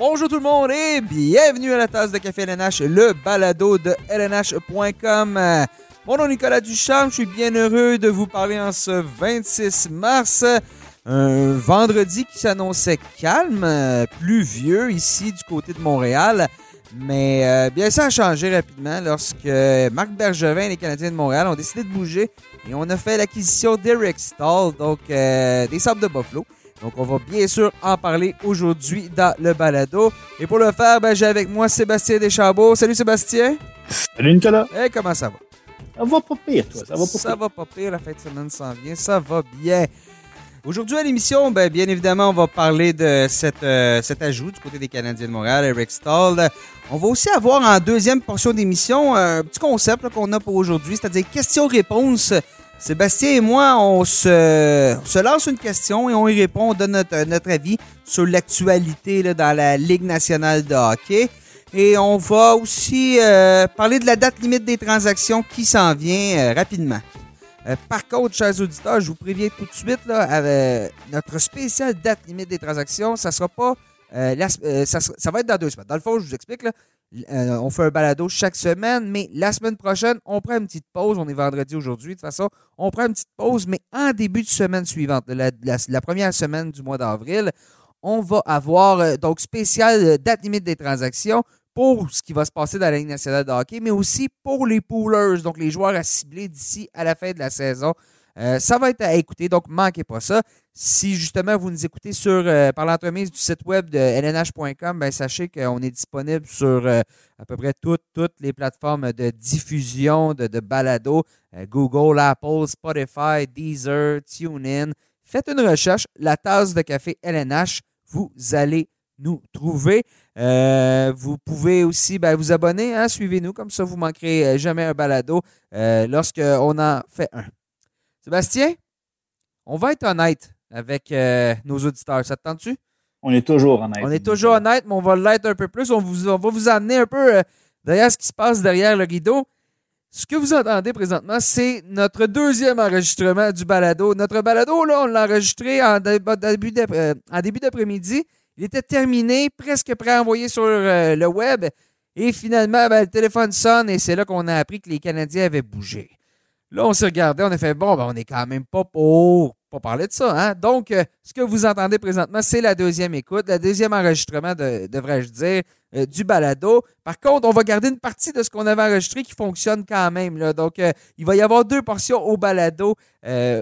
Bonjour tout le monde et bienvenue à la tasse de café LNH, le balado de LNH.com. Mon nom est Nicolas Duchamp, je suis bien heureux de vous parler en ce 26 mars. Un vendredi qui s'annonçait calme, pluvieux ici du côté de Montréal. Mais euh, bien, ça a changé rapidement lorsque Marc Bergevin et les Canadiens de Montréal ont décidé de bouger et on a fait l'acquisition d'Eric Stall, donc euh, des Sables de Buffalo. Donc, on va bien sûr en parler aujourd'hui dans le balado. Et pour le faire, ben, j'ai avec moi Sébastien Deschambault. Salut Sébastien. Salut Nicolas. Hey, comment ça va? Ça va pas pire, toi. Ça va pas Ça pire. va pas pire, la fin de semaine s'en vient. Ça va bien. Aujourd'hui à l'émission, ben, bien évidemment, on va parler de cette, euh, cet ajout du côté des Canadiens de Montréal, Eric Stall. On va aussi avoir en deuxième portion d'émission un petit concept qu'on a pour aujourd'hui, c'est-à-dire questions-réponses. Sébastien et moi, on se, on se lance une question et on y répond, on donne notre, notre avis sur l'actualité dans la Ligue nationale de hockey. Et on va aussi euh, parler de la date limite des transactions qui s'en vient euh, rapidement. Euh, par contre, chers auditeurs, je vous préviens tout de suite, là, avec notre spéciale date limite des transactions, ça sera pas. euh, euh, ça, ça va être dans deux semaines. Dans le fond, je vous explique, là, euh, on fait un balado chaque semaine, mais la semaine prochaine, on prend une petite pause. On est vendredi aujourd'hui, de toute façon. On prend une petite pause, mais en début de semaine suivante, la, première semaine du mois d'avril, on va avoir euh, donc spécial euh, date limite des transactions pour ce qui va se passer dans la Ligue nationale de hockey, mais aussi pour les poolers, donc les joueurs à cibler d'ici à la fin de la saison. Euh, ça va être à écouter, donc manquez pas ça. Si justement vous nous écoutez sur euh, par l'entremise du site web de lnh.com, ben, sachez qu'on est disponible sur euh, à peu près toutes, les plateformes de diffusion de, balado, Google, Apple, Spotify, Deezer, TuneIn. Faites une recherche, la tasse de café LNH, vous allez nous trouver. Vous pouvez aussi ben, vous abonner, hein, suivez-nous, comme ça vous manquerez jamais un balado euh, lorsqu'on en fait un. Sébastien, on va être honnête avec euh, nos auditeurs, ça te tente-tu? On est toujours honnête. On est toujours honnête, mais on va l'être un peu plus. On, vous, on va vous amener un peu euh, derrière ce qui se passe derrière le rideau. Ce que vous entendez présentement, c'est notre deuxième enregistrement du balado. Notre balado, là, on l'a enregistré en euh, début d'après-midi. Il était terminé, presque prêt à envoyer sur euh, le web. Et finalement, ben, le téléphone sonne et c'est là qu'on a appris que les Canadiens avaient bougé. Là, on s'est regardé, on a fait bon, ben, on n'est quand même pas pour pas parler de ça. Hein? Donc, euh, ce que vous entendez présentement, c'est la deuxième écoute, le deuxième enregistrement, de- devrais-je dire, euh, du balado. Par contre, on va garder une partie de ce qu'on avait enregistré qui fonctionne quand même. Donc, euh, il va y avoir deux portions au balado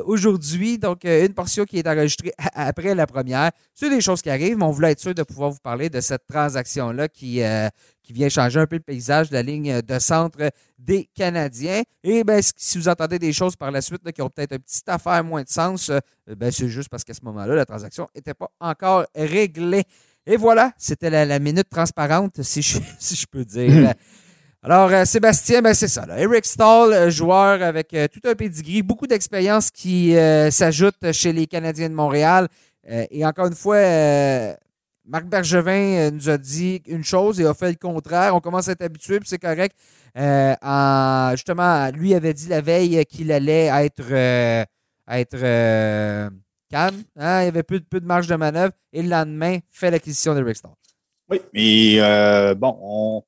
aujourd'hui. Donc, une portion qui est enregistrée après la première. C'est des choses qui arrivent, mais on voulait être sûr de pouvoir vous parler de cette transaction-là qui, qui vient changer un peu le paysage de la ligne de centre des Canadiens. Et ben, si vous entendez des choses par la suite là, qui ont peut-être une petite affaire moins de sens, euh, ben, c'est juste parce qu'à ce moment-là, la transaction n'était pas encore réglée. Et voilà, c'était la, la minute transparente, si je, si je peux dire. Alors, euh, Sébastien, ben, c'est ça. Là. Eric Stahl, euh, joueur avec euh, tout un pedigree, beaucoup d'expérience qui euh, s'ajoute chez les Canadiens de Montréal. Et encore une fois, Marc Bergevin euh, nous a dit une chose et a fait le contraire. On commence à être habitué, puis c'est correct. Euh, en- justement, lui avait dit la veille qu'il allait être, euh, calme. hein, Il y avait peu, de- marge de manœuvre. Et le lendemain, fait l'acquisition de Rick. Oui, mais bon, on.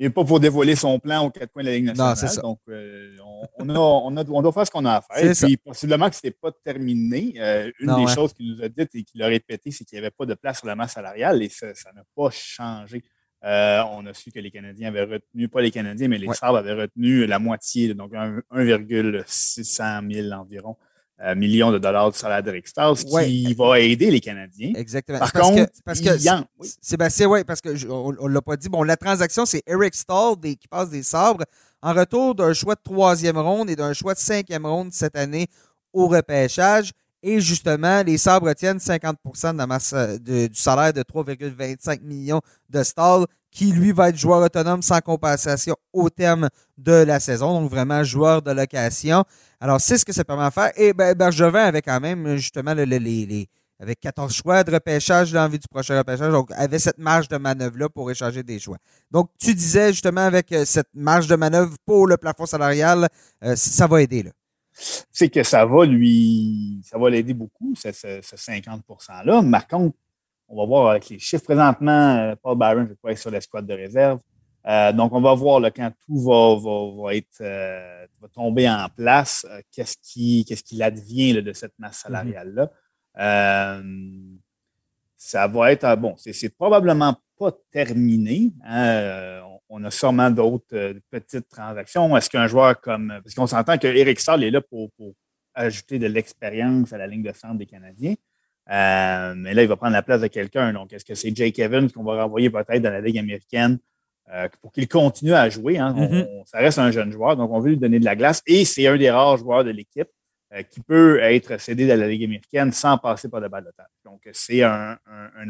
Il n'est pas pour dévoiler son plan aux quatre coins de la Ligue nationale. Non, c'est ça. Donc, euh, on, on a, on, a- on doit faire ce qu'on a à faire. C'est Et puis, possiblement que ce n'est pas terminé. Euh, une Non, des ouais. choses qu'il nous a dites et qu'il a répété, c'est qu'il n'y avait pas de place sur la masse salariale et ça ça n'a pas changé. Euh, on a su que les Canadiens avaient retenu, pas les Canadiens, mais les Ouais. Sabres avaient retenu la moitié, donc un- 1,600 000 environ millions de dollars de salaire d'Eric ce Ouais. qui va aider les Canadiens. Exactement. Par parce contre, que, parce que oui. Sébastien, oui, parce que je- on ne l'a pas dit. Bon, la transaction, c'est Eric Stahl des- qui passe des sabres en retour d'un choix de troisième ronde et d'un choix de cinquième ronde cette année au repêchage. Et justement, les sabres retiennent 50 de la masse euh, de- du salaire de 3,25 millions de Stahl, qui lui va être joueur autonome sans compensation au terme de la saison, donc vraiment joueur de location. Alors, c'est ce que ça permet de faire. Et ben, Bergevin avait quand même justement le- le- les, les- avec 14 choix de repêchage l'envie du prochain repêchage, donc avait cette marge de manœuvre-là pour échanger des choix. Donc, tu disais justement avec euh, cette marge de manœuvre pour le plafond salarial, euh, ça va aider. Là. c'est que ça va lui, ça va l'aider beaucoup, ce, ce- ce 50 %-là. Par contre, On va voir avec les chiffres présentement. Paul Byron, je crois, est sur l'escouade de réserve. donc, on va voir quand tout va, être, va tomber en place, qu'est-ce qui, qu'est-ce qu'il advient de cette masse mm-hmm. salariale-là. ça va être, bon, c'est probablement pas terminé. Hein, on a sûrement d'autres petites transactions. Est-ce qu'un joueur comme. Parce qu'on s'entend que Eric Stahl est là pour, ajouter de l'expérience à la ligne de centre des Canadiens. Euh, mais là, il va prendre la place de quelqu'un. Donc, est-ce que c'est Jake Evans qu'on va renvoyer peut-être dans la Ligue américaine euh, pour qu'il continue à jouer? Hein? Mm-hmm. ça reste un jeune joueur, donc on veut lui donner de la glace. Et c'est un des rares joueurs de l'équipe euh, qui peut être cédé dans la Ligue américaine sans passer par le balotage. Donc, c'est un,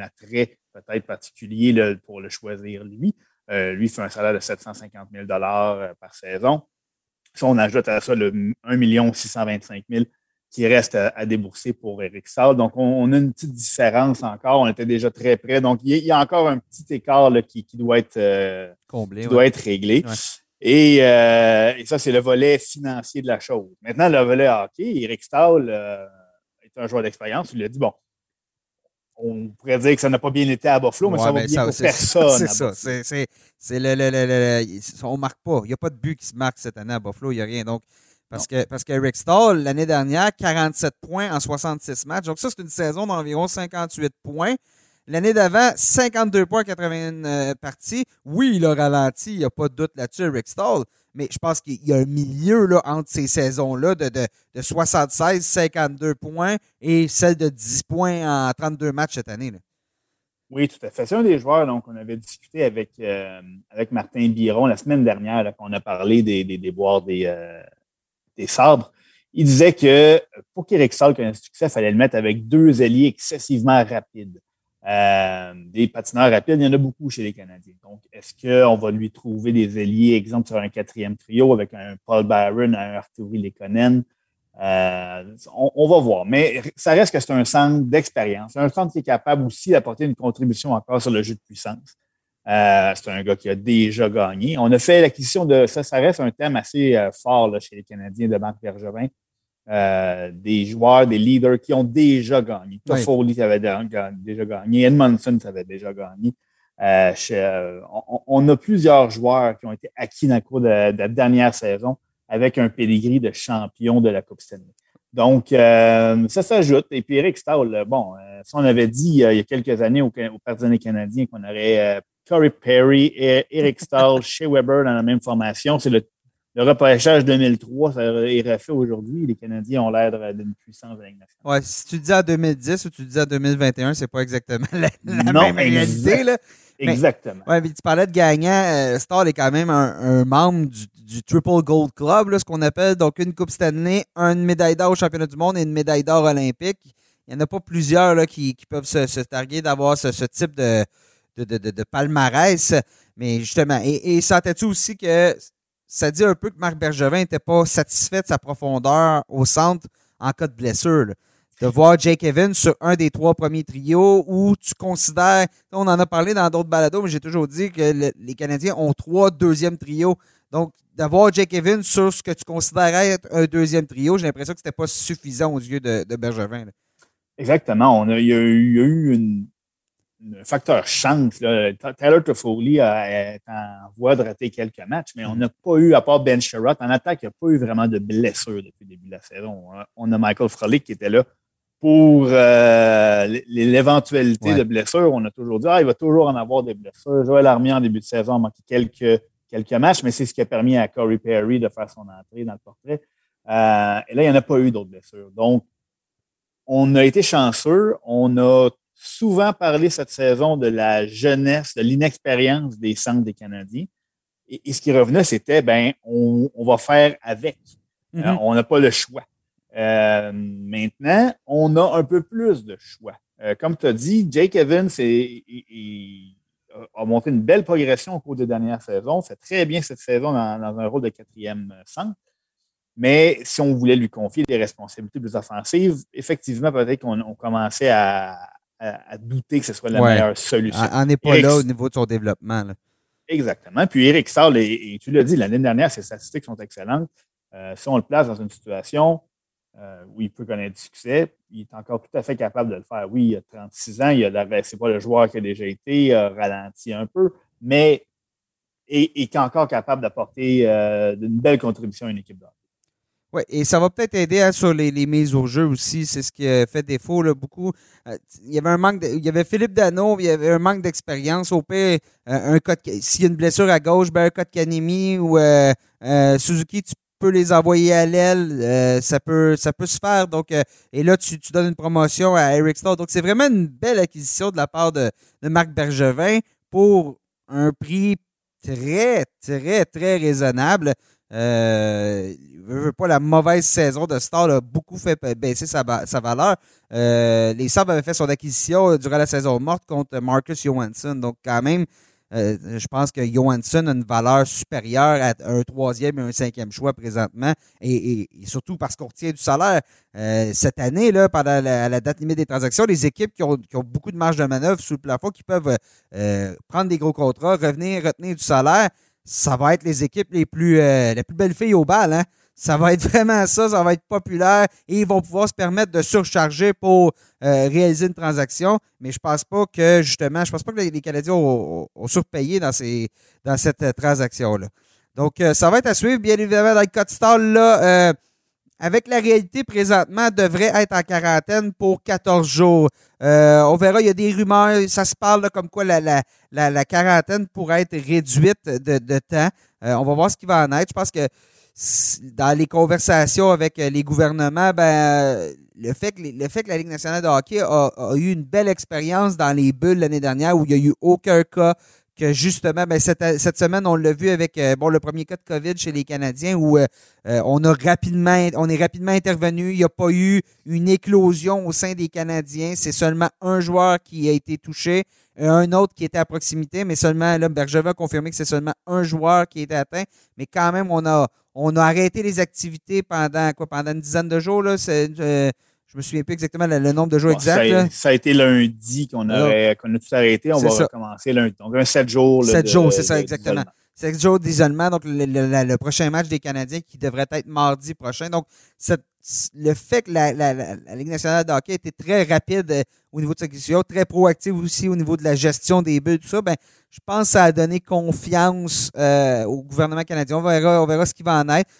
attrait peut-être particulier pour le choisir lui. lui fait un salaire de 750 000 par saison. Si on ajoute à ça le 1 625 000 qui reste à, débourser pour Eric Saul. Donc, on, a une petite différence encore. On était déjà très près. Donc, il y a, encore un petit écart qui, doit être, euh, Comblé, doit être réglé. Euh, et, ça, c'est le volet financier de la chose. Maintenant, le volet hockey, Eric Stahl euh, est un joueur d'expérience. Il a dit, bon, on pourrait dire que ça n'a pas bien été à Buffalo, mais ça va bien pour personne. C'est ça. C'est le, le, le, on marque pas. Il n'y a pas de but qui se marque cette année à Buffalo. Il n'y a rien. Donc, parce que parce qu'Eric Stahl, l'année dernière, 47 points en 66 matchs. Donc, ça, c'est une saison d'environ 58 points. L'année d'avant, 52 points en 81 euh, parties. Oui, il a ralenti, il n'y a pas de doute là-dessus, Eric Stahl mais je pense qu'il y a un milieu là, entre ces saisons-là de, de, de, 76, 52 points et celle de 10 points en 32 matchs cette année. Là. Oui, tout à fait. C'est un des joueurs donc, on avait discuté avec, euh, avec Martin Biron la semaine dernière, qu'on a parlé des, des déboires des, euh, des sabres. Il disait que pour qu'Eric Saul connaisse succès, il fallait le mettre avec deux alliés excessivement rapides. Euh, des patineurs rapides, il y en a beaucoup chez les Canadiens. Donc, est-ce qu'on va lui trouver des alliés, exemple, sur un quatrième trio avec un Paul Byron, un Arturi Lekonen? Euh, on, va voir. Mais ça reste que c'est un centre d'expérience. Un centre qui est capable aussi d'apporter une contribution encore sur le jeu de puissance. Euh, c'est un gars qui a déjà gagné. On a fait l'acquisition de ça, ça reste un thème assez fort chez les Canadiens de Marc Bergevin. Euh, des joueurs, des leaders qui ont déjà gagné. Toffoli avait déjà gagné, Edmondson avait déjà gagné. Euh, euh, on, a plusieurs joueurs qui ont été acquis dans le cours de, la dernière saison avec un pedigree de champion de la Coupe Stanley. Donc, ça s'ajoute. Et puis, Eric Stahl, bon, si on avait dit il y a quelques années au, au canadien qu'on aurait Corey Perry et Eric Stahl chez Weber dans la même formation, c'est le le repêchage 2003, ça est refait aujourd'hui. Les Canadiens ont l'air d'une puissance nationale. Ouais, si tu dis à 2010 ou tu dis à 2021, c'est pas exactement la, même réalité. Là. Exactement. Oui, mais tu parlais de gagnant. Euh, Star est quand même un, membre du, Triple Gold Club, là, ce qu'on appelle donc une Coupe Stanley, une médaille d'or au championnat du monde et une médaille d'or olympique. Il n'y en a pas plusieurs là, qui, peuvent se, targuer d'avoir ce, type de, de, palmarès. Mais justement, et, et sentais-tu aussi que ça dit un peu que Marc Bergevin n'était pas satisfait de sa profondeur au centre en cas de blessure. De voir Jake Evans sur un des trois premiers trios où tu considères, on en a parlé dans d'autres balados, mais j'ai toujours dit que les Canadiens ont trois deuxièmes trios. Donc, d'avoir Jake Evans sur ce que tu considérais être un deuxième trio, j'ai l'impression que ce n'était pas suffisant aux yeux de, Bergevin. Exactement. On il, y a eu, une, un facteur chance. Tyler Toffoli est en voie de rater quelques matchs, mais on n'a pas eu, à part Ben Sherrod, en attaque, il n'y a pas eu vraiment de blessures depuis le début de la saison. On a Michael Frolik qui était là pour euh, l'éventualité de blessures. On a toujours dit, ah, il va toujours en avoir des blessures. Joël Armia, en début de saison, a manqué quelques, quelques matchs, mais c'est ce qui a permis à Corey Perry de faire son entrée dans le portrait. Euh, et là, il n'y en a pas eu d'autres blessures. Donc, on a été chanceux. On a souvent parlé cette saison de la jeunesse, de l'inexpérience des centres des Canadiens. Et, ce qui revenait, c'était, ben, on, va faire avec. Euh, mm-hmm. on n'a pas le choix. Euh, maintenant, on a un peu plus de choix. Euh, comme tu as dit, Jake Evans a montré une belle progression au cours des dernières saisons, fait très bien cette saison dans, dans un rôle de quatrième centre. Mais si on voulait lui confier des responsabilités plus offensives, effectivement, peut-être qu'on commençait à, à, douter que ce soit la meilleure solution. On n'est pas là au niveau de son développement. Exactement. Puis Eric Saul, et, tu l'as dit, l'année dernière, ses statistiques sont excellentes. Euh, si on le place dans une situation où il peut connaître du succès. Il est encore tout à fait capable de le faire. Oui, il a 36 ans, il a c'est pas le joueur qui a déjà été, il a ralenti un peu, mais et, est encore capable d'apporter une belle contribution à une équipe d'hockey. Oui, et ça va peut-être aider hein, sur les, mises au jeu aussi. C'est ce qui a fait défaut là, beaucoup. Euh, il y avait un manque il y avait Philippe Dano, il y avait un manque d'expérience. Au pire, euh, un s'il y a une blessure à gauche, ben un cas de Kanemi ou euh, Suzuki, tu peux les envoyer à l'aile. ça peut ça peut se faire. Donc, et là, tu, tu, donnes une promotion à Eric Starr. Donc, c'est vraiment une belle acquisition de la part de Marc Bergevin pour un prix très, très, très raisonnable. Euh, veut pas la mauvaise saison de Star a beaucoup fait baisser sa, valeur. Euh, les Sabres avaient fait son acquisition durant la saison morte contre Marcus Johansson. Donc, quand même, euh, je pense que Johansson a une valeur supérieure à un troisième et un cinquième choix présentement. Et, surtout parce qu'on retient du salaire. Euh, cette année, là, pendant la, date limite des transactions, les équipes qui ont, beaucoup de marge de manœuvre sous le plafond, qui peuvent prendre des gros contrats, revenir, retenir du salaire, ça va être les équipes les plus, les plus belles filles au bal. Hein? Ça va être vraiment ça, ça va être populaire et ils vont pouvoir se permettre de surcharger pour euh, réaliser une transaction. Mais je pense pas que, justement, je pense pas que les, Canadiens ont, surpayé dans, ces, dans cette euh, transaction-là. Donc, euh, ça va être à suivre, bien évidemment, dans le code stall, là, avec la réalité présentement, devrait être en quarantaine pour 14 jours. on verra, il y a des rumeurs, ça se parle comme quoi la, la, la, quarantaine pourrait être réduite de, de temps. on va voir ce qui va en être. Je pense que dans les conversations avec euh, les gouvernements, ben, le fait que, le fait que la Ligue nationale de hockey a, eu une belle expérience dans les bulles l'année dernière où il n'y a eu aucun cas que justement, ben, cette, semaine, on l'a vu avec euh, bon, le premier cas de COVID chez les Canadiens où euh, on a rapidement on est rapidement intervenu. Il n'y a pas eu une éclosion au sein des Canadiens. C'est seulement un joueur qui a été touché un autre qui était à proximité, mais seulement, là, Bergevin a confirmé que c'est seulement un joueur qui était atteint, mais quand même, on a, on a arrêté les activités pendant quoi, pendant une dizaine de jours, là, euh, je me souviens plus exactement le, nombre de jours exacts. Ça a, été lundi qu'on, a tout arrêté, on va recommencer lundi. Donc, un sept jours. Sept jours, c'est ça, exactement. Sept jours d'isolement, donc le, prochain match des Canadiens qui devrait être mardi prochain. Donc, le fait que la, Ligue nationale de hockey était très rapide euh, au niveau de sa question, très proactive aussi au niveau de la gestion des buts, tout ça, ben, je pense que ça a donné confiance euh, au gouvernement canadien. On verra, on verra ce qui va en être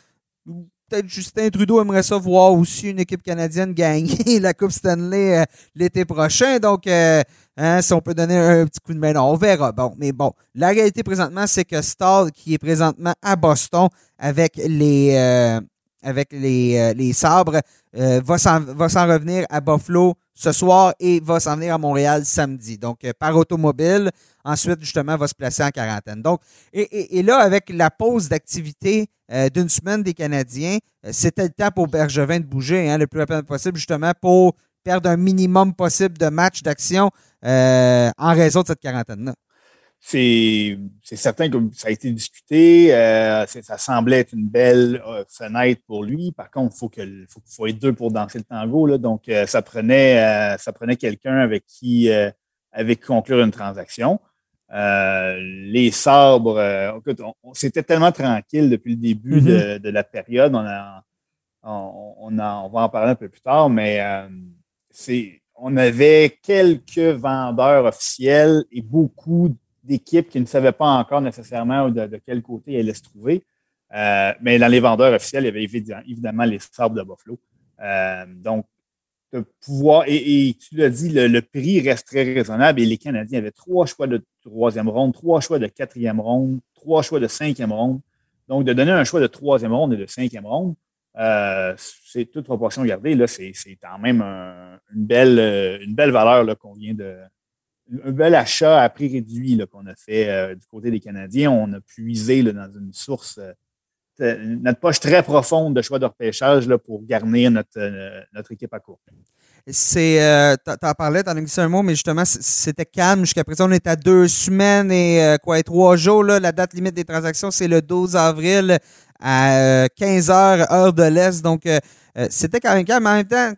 Justin Trudeau aimerait ça voir aussi une équipe canadienne gagner la Coupe Stanley euh, l'été prochain. Donc, euh, hein, si on peut donner un petit coup de main, on verra. Bon, mais bon, la réalité présentement, c'est que Stall, qui est présentement à Boston avec les euh, avec les, les sabres, va s'en revenir à Buffalo ce soir et va s'en venir à Montréal samedi. Donc, par automobile. Ensuite, justement, va se placer en quarantaine. Donc, et, et, là, avec la pause d'activité euh, d'une semaine des Canadiens, euh, c'était le temps pour Bergevin de bouger hein, le plus rapidement possible, justement, pour perdre un minimum possible de matchs d'action euh, en raison de cette quarantaine-là. C'est certain que ça a été discuté. ça semblait être une belle fenêtre pour lui. Par contre, il faut, que, faut, faut être deux pour danser le tango. Là. Donc, ça prenait, ça prenait quelqu'un avec qui, avec qui conclure une transaction. Euh, les sabres, euh, c'était tellement tranquille depuis le début mm-hmm. de, la période. On, a, on, on, va en parler un peu plus tard, mais euh, c'est, on avait quelques vendeurs officiels et beaucoup d'équipes qui ne savaient pas encore nécessairement de, de quel côté elles allaient se trouver. mais dans les vendeurs officiels, il y avait évidemment les sabres de Buffalo. donc, pouvoir, et, tu l'as dit, le, prix reste très raisonnable et les Canadiens avaient trois choix de troisième ronde, trois choix de quatrième ronde, trois choix de cinquième ronde. Donc, de donner un choix de troisième ronde et de cinquième ronde, euh, c'est toute proportion gardée. Là, c'est, quand même une, belle, une belle valeur qu'on vient de. Un bel achat à prix réduit qu'on a fait euh, du côté des Canadiens. On a puisé dans une source euh, notre poche très profonde de choix de repêchage là, pour garnir notre, euh, notre équipe à court. C'est, euh, t'en parlais, t'en as un mot, mais justement, c'était calme. Jusqu'à présent, on est à deux semaines et euh, quoi, trois jours. Là, la date limite des transactions, c'est le 12 avril à 15 heures, heure de l'Est. Donc, c'était quand même calme. En même temps,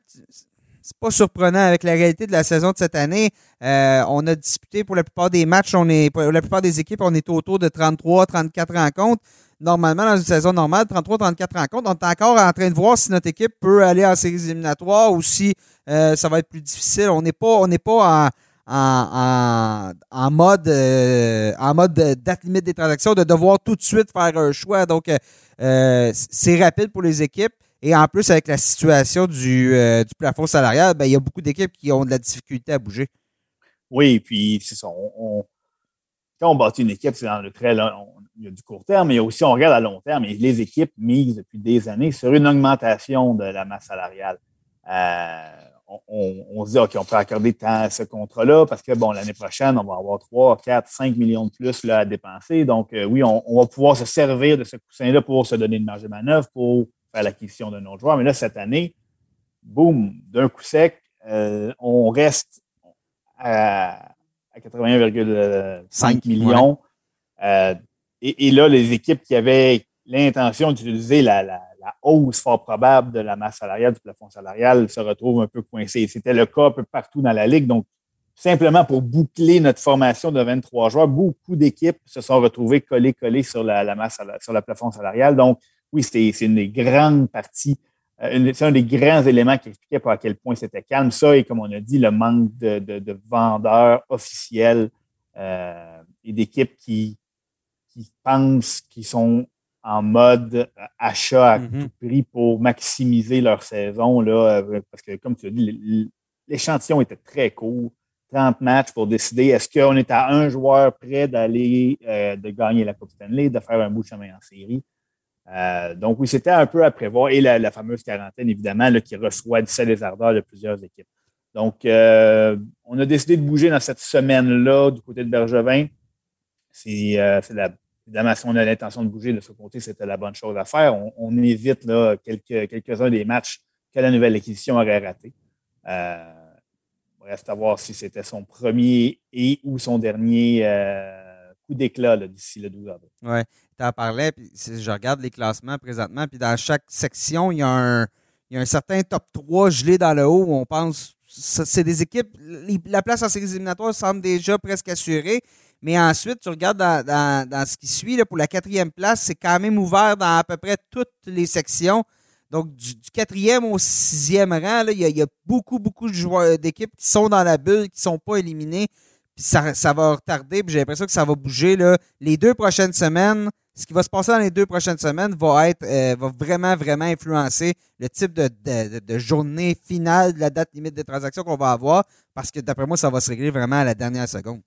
c'est pas surprenant avec la réalité de la saison de cette année. Euh, on a disputé pour la plupart des matchs, on est pour la plupart des équipes, on est autour de 33, 34 rencontres. Normalement, dans une saison normale, 33, 34 rencontres, on est encore en train de voir si notre équipe peut aller en séries éliminatoires ou si euh, ça va être plus difficile. On n'est pas, on n'est pas en, en, mode euh, en mode date limite des transactions, de devoir tout de suite faire un choix. Donc, c'est rapide pour les équipes. Et en plus, avec la situation du, euh, du plafond salarial, ben, il y a beaucoup d'équipes qui ont de la difficulté à bouger. Oui, puis c'est ça. Quand on bâtit une équipe, c'est dans le très long, il y a du court terme, mais aussi on regarde à long terme. Et les équipes misent depuis des années sur une augmentation de la masse salariale. Euh, on, se dit, OK, on peut accorder tant à ce contrat-là parce que, bon, l'année prochaine, on va avoir 3, 4, 5 millions de plus là, à dépenser. Donc, euh, oui, on, on, va pouvoir se servir de ce coussin-là pour se donner une marge de manœuvre, pour faire l'acquisition d'un autre joueur. Mais là, cette année, boum, d'un coup sec, euh, on reste à, 81,5 millions. Euh, et, là, les équipes qui avaient l'intention d'utiliser la, hausse fort probable de la masse salariale, du plafond salarial, se retrouvent un peu coincées. C'était le cas un peu partout dans la Ligue. Donc, simplement pour boucler notre formation de 23 joueurs, beaucoup d'équipes se sont retrouvées collées, collées sur la, masse, sur le plafond salarial. Donc, oui, c'est une des grandes parties, euh, c'est un des grands éléments qui expliquait à quel point c'était calme. Ça, et comme on a dit, le manque de, vendeurs officiels euh, et d'équipes qui, pensent qu'ils sont en mode achat à mm-hmm. tout prix pour maximiser leur saison. Là, euh, parce que, comme tu as dit, l'échantillon était très court. 30 matchs pour décider est-ce qu'on est à un joueur près d'aller de gagner la Coupe Stanley, de faire un bout de chemin en série? Euh, donc oui, c'était un peu à prévoir. Et la, fameuse quarantaine, évidemment, là, qui reçoit 17 des ardeurs de plusieurs équipes. Donc, euh, on a décidé de bouger dans cette semaine-là du côté de Bergevin. C'est euh, évidemment, si on a l'intention de bouger de ce côté, c'était la bonne chose à faire. On, évite quelques, quelques-uns des matchs que la nouvelle acquisition aurait raté. Reste à voir si c'était son premier et ou son dernier coup d'éclat d'ici le 12 avril. Oui, tu en parlais, puis je regarde les classements présentement, puis dans chaque section, il y a un, il y a un certain top 3 gelé dans le haut où on pense c'est des équipes. La place en séries éliminatoires semble déjà presque assurée. Mais ensuite, tu regardes dans, ce qui suit, là, pour la quatrième place, c'est quand même ouvert dans à peu près toutes les sections. Donc, du, quatrième au sixième rang, il, y a, beaucoup, beaucoup d'équipes qui sont dans la bulle, qui ne sont pas éliminées ça, va retarder, puis j'ai l'impression que ça va bouger. Là. Les deux prochaines semaines, ce qui va se passer dans les deux prochaines semaines va être euh, va vraiment, vraiment influencer le type de, de, journée finale de la date limite des transactions qu'on va avoir, parce que d'après moi, ça va se régler vraiment à la dernière seconde.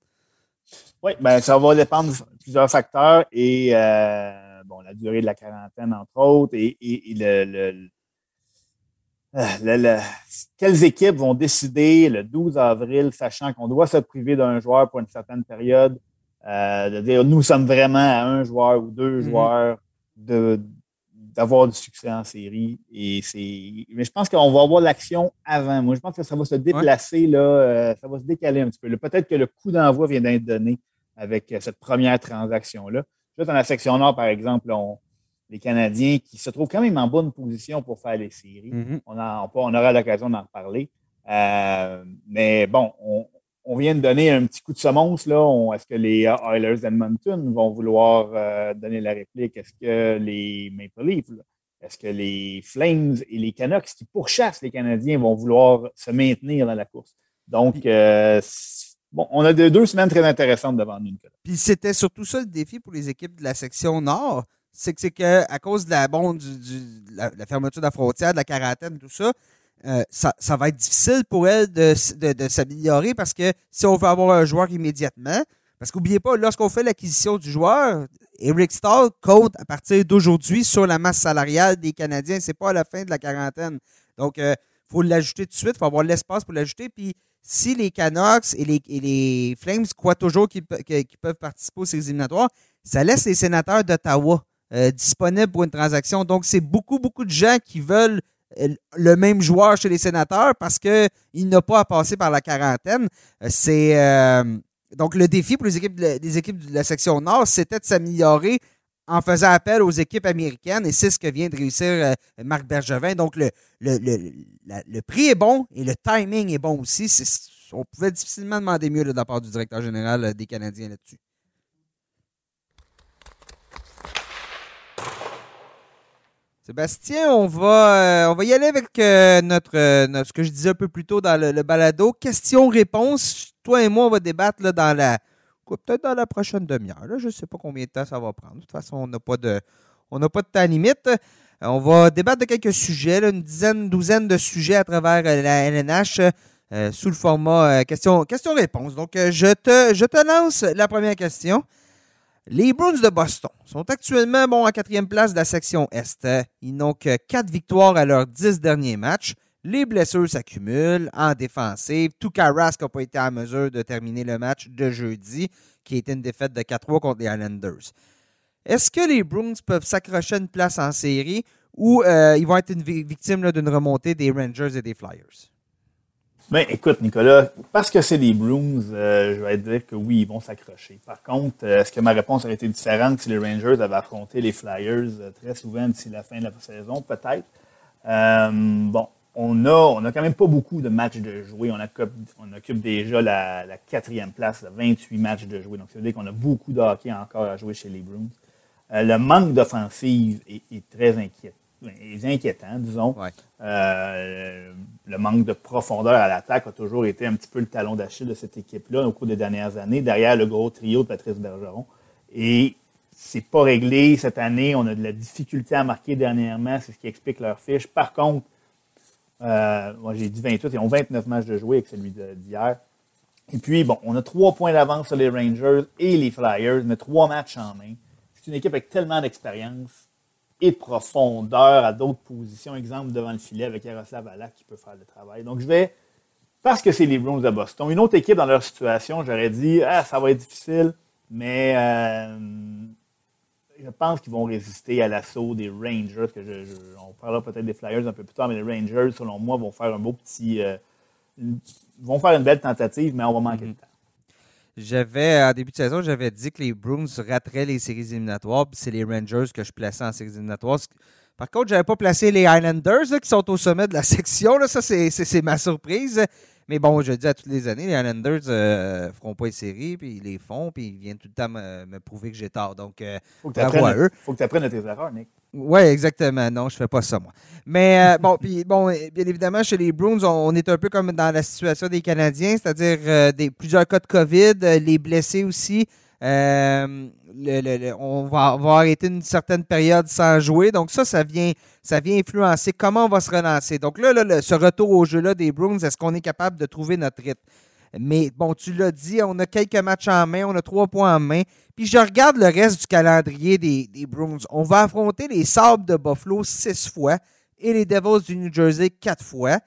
Oui, ben ça va dépendre de plusieurs facteurs et euh, bon, la durée de la quarantaine, entre autres, et, le euh, quelles équipes vont décider le 12 avril, sachant qu'on doit se priver d'un joueur pour une certaine période, euh, de dire nous sommes vraiment à un joueur ou deux mm-hmm. joueurs de, d'avoir du succès en série. Et c'est, mais je pense qu'on va avoir l'action avant. Moi, je pense que ça va se déplacer, là, euh, ça va se décaler un petit peu. Peut-être que le coup d'envoi vient d'être donné avec cette première transaction-là. Juste dans la section nord, par exemple, on, les Canadiens qui se trouvent quand même en bonne position pour faire les séries. Mm-hmm. on, on, aura l'occasion d'en reparler. Euh, mais bon, on, vient de donner un petit coup de semonce. Là. Est-ce que les Oilers d'Edmonton vont vouloir euh, donner la réplique? Est-ce que les Maple Leafs, est-ce que les Flames et les Canucks qui pourchassent les Canadiens vont vouloir se maintenir dans la course? Donc, euh, bon, on a deux semaines très intéressantes devant nous. Puis c'était surtout ça le défi pour les équipes de la section Nord c'est que, que à cause de la, du, la, fermeture de la frontière, de la quarantaine, tout ça, euh, ça, ça, va être difficile pour elle de, de, s'améliorer parce que si on veut avoir un joueur immédiatement, parce qu'oubliez pas, lorsqu'on fait l'acquisition du joueur, Eric Stahl compte à partir d'aujourd'hui sur la masse salariale des Canadiens. C'est pas à la fin de la quarantaine. Donc, il euh, faut l'ajouter tout de suite. Il faut avoir l'espace pour l'ajouter. Puis, si les Canucks et les, et les Flames croient toujours qu'ils peuvent participer aux éliminatoires, ça laisse les sénateurs d'Ottawa euh, disponible pour une transaction. Donc, c'est beaucoup, beaucoup de gens qui veulent euh, le même joueur chez les sénateurs parce qu'il n'a pas à passer par la quarantaine. Euh, c'est donc le défi pour les équipes, équipes de la section Nord, c'était de s'améliorer en faisant appel aux équipes américaines, et c'est ce que vient de réussir Marc Bergevin. Donc, le, prix est bon et le timing est bon aussi. on pouvait difficilement demander mieux de la part du directeur général des Canadiens là-dessus. Sébastien, on va, euh, on va y aller avec notre, ce que je disais un peu plus tôt dans le, balado. Question-réponse. Toi et moi, on va débattre dans la, peut-être dans la prochaine demi-heure. Je ne sais pas combien de temps ça va prendre. De toute façon, on n'a pas de, pas de temps limite. Euh, on va débattre de quelques sujets, une dizaine, douzaine de sujets à travers euh, la LNH euh, sous le format question, question-réponse. Donc, je, te, je te lance la première question. Les Bruins de Boston sont actuellement bon, en quatrième place de la section Est. Ils n'ont que quatre victoires à leurs dix derniers matchs. Les blessures s'accumulent en défensive. Tout Rask n'a pas été en mesure de terminer le match de jeudi, qui était une défaite de 4-3 contre les Islanders. Est-ce que les Bruins peuvent s'accrocher une place en série ou euh, ils vont être une victime d'une remontée des Rangers et des Flyers? Ben, écoute, Nicolas, parce que c'est les Bruins, euh, je vais dire que oui, ils vont s'accrocher. Par contre, euh, est-ce que ma réponse aurait été différente si les Rangers avaient affronté les Flyers très souvent d'ici la fin de la saison? Peut-être? bon, on a, on a quand même pas beaucoup de matchs de jouer. On occupe, déjà la, quatrième place, 28 matchs de jouer. Donc, ça veut dire qu'on a beaucoup de encore à jouer chez les Bruins. Euh, le manque d'offensive est, très inquiétant, inquiétant disons. Euh, le manque de profondeur à l'attaque a toujours été un petit peu le talon d'Achille de cette équipe-là au cours des dernières années, derrière le gros trio de Patrice Bergeron. Et c'est pas réglé cette année. On a de la difficulté à marquer dernièrement. C'est ce qui explique leur fiche. Par contre, euh, moi, j'ai dit 28. Ils ont 29 matchs de jouer avec celui d'hier. Et puis, bon, on a trois points d'avance sur les Rangers et les Flyers, mais trois matchs en main. C'est une équipe avec tellement d'expérience et de profondeur à d'autres positions. Exemple, devant le filet avec Yaroslav Alak qui peut faire le travail. Donc, je vais, parce que c'est les Bruins de Boston, une autre équipe dans leur situation, j'aurais dit, ah, ça va être difficile, mais euh, je pense qu'ils vont résister à l'assaut des Rangers. Que on parlera peut-être des Flyers un peu plus tard, mais les Rangers, selon moi, vont faire un beau petit. Euh, vont faire une belle tentative, mais on va manquer de temps. J'avais, en début de saison, j'avais dit que les Bruins rateraient les séries éliminatoires, puis c'est les Rangers que je plaçais en séries éliminatoires. Par contre, je n'avais pas placé les Islanders qui sont au sommet de la section. Là. Ça, c'est ma surprise. Mais bon, je dis à toutes les années, les Islanders ne euh, feront pas les séries, puis ils les font, puis ils viennent tout le temps me, prouver que j'ai tort. Donc, euh, faut que tu eux. faut que tu apprennes tes erreurs, Nick. Oui, exactement. Non, je fais pas ça, moi. Mais euh, bon, puis bon, bien évidemment, chez les Bruins, on, est un peu comme dans la situation des Canadiens, c'est-à-dire des plusieurs cas de COVID, les blessés aussi. on, va, va, arrêter une certaine période sans jouer. Donc ça, ça vient ça vient influencer comment on va se relancer. Donc là, ce retour au jeu-là des Bruins, est-ce qu'on est capable de trouver notre rythme? Mais bon, tu l'as dit, on a quelques matchs en main, on a trois points en main. Puis je regarde le reste du calendrier des, des Bruins. On va affronter les Sabres de Buffalo six fois et les Devils du New Jersey quatre fois.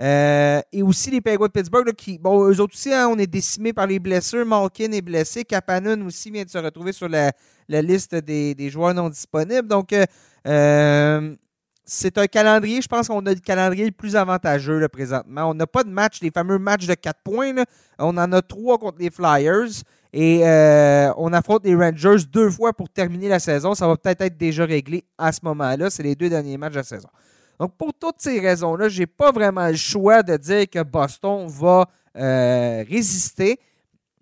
Euh, et aussi les Penguins de Pittsburgh, qui, bon, eux autres aussi, hein, on est décimés par les blessures. Malkin est blessé. Kapanen aussi vient de se retrouver sur la, liste des, joueurs non disponibles. Donc, euh, euh c'est un calendrier, je pense qu'on a le calendrier le plus avantageux présentement. On n'a pas de match, les fameux matchs de 4 points. On en a trois contre les Flyers. Et euh, on affronte les Rangers deux fois pour terminer la saison. Ça va peut-être être déjà réglé à ce moment-là. C'est les deux derniers matchs de la saison. Donc, pour toutes ces raisons-là, je n'ai pas vraiment le choix de dire que Boston va euh, résister.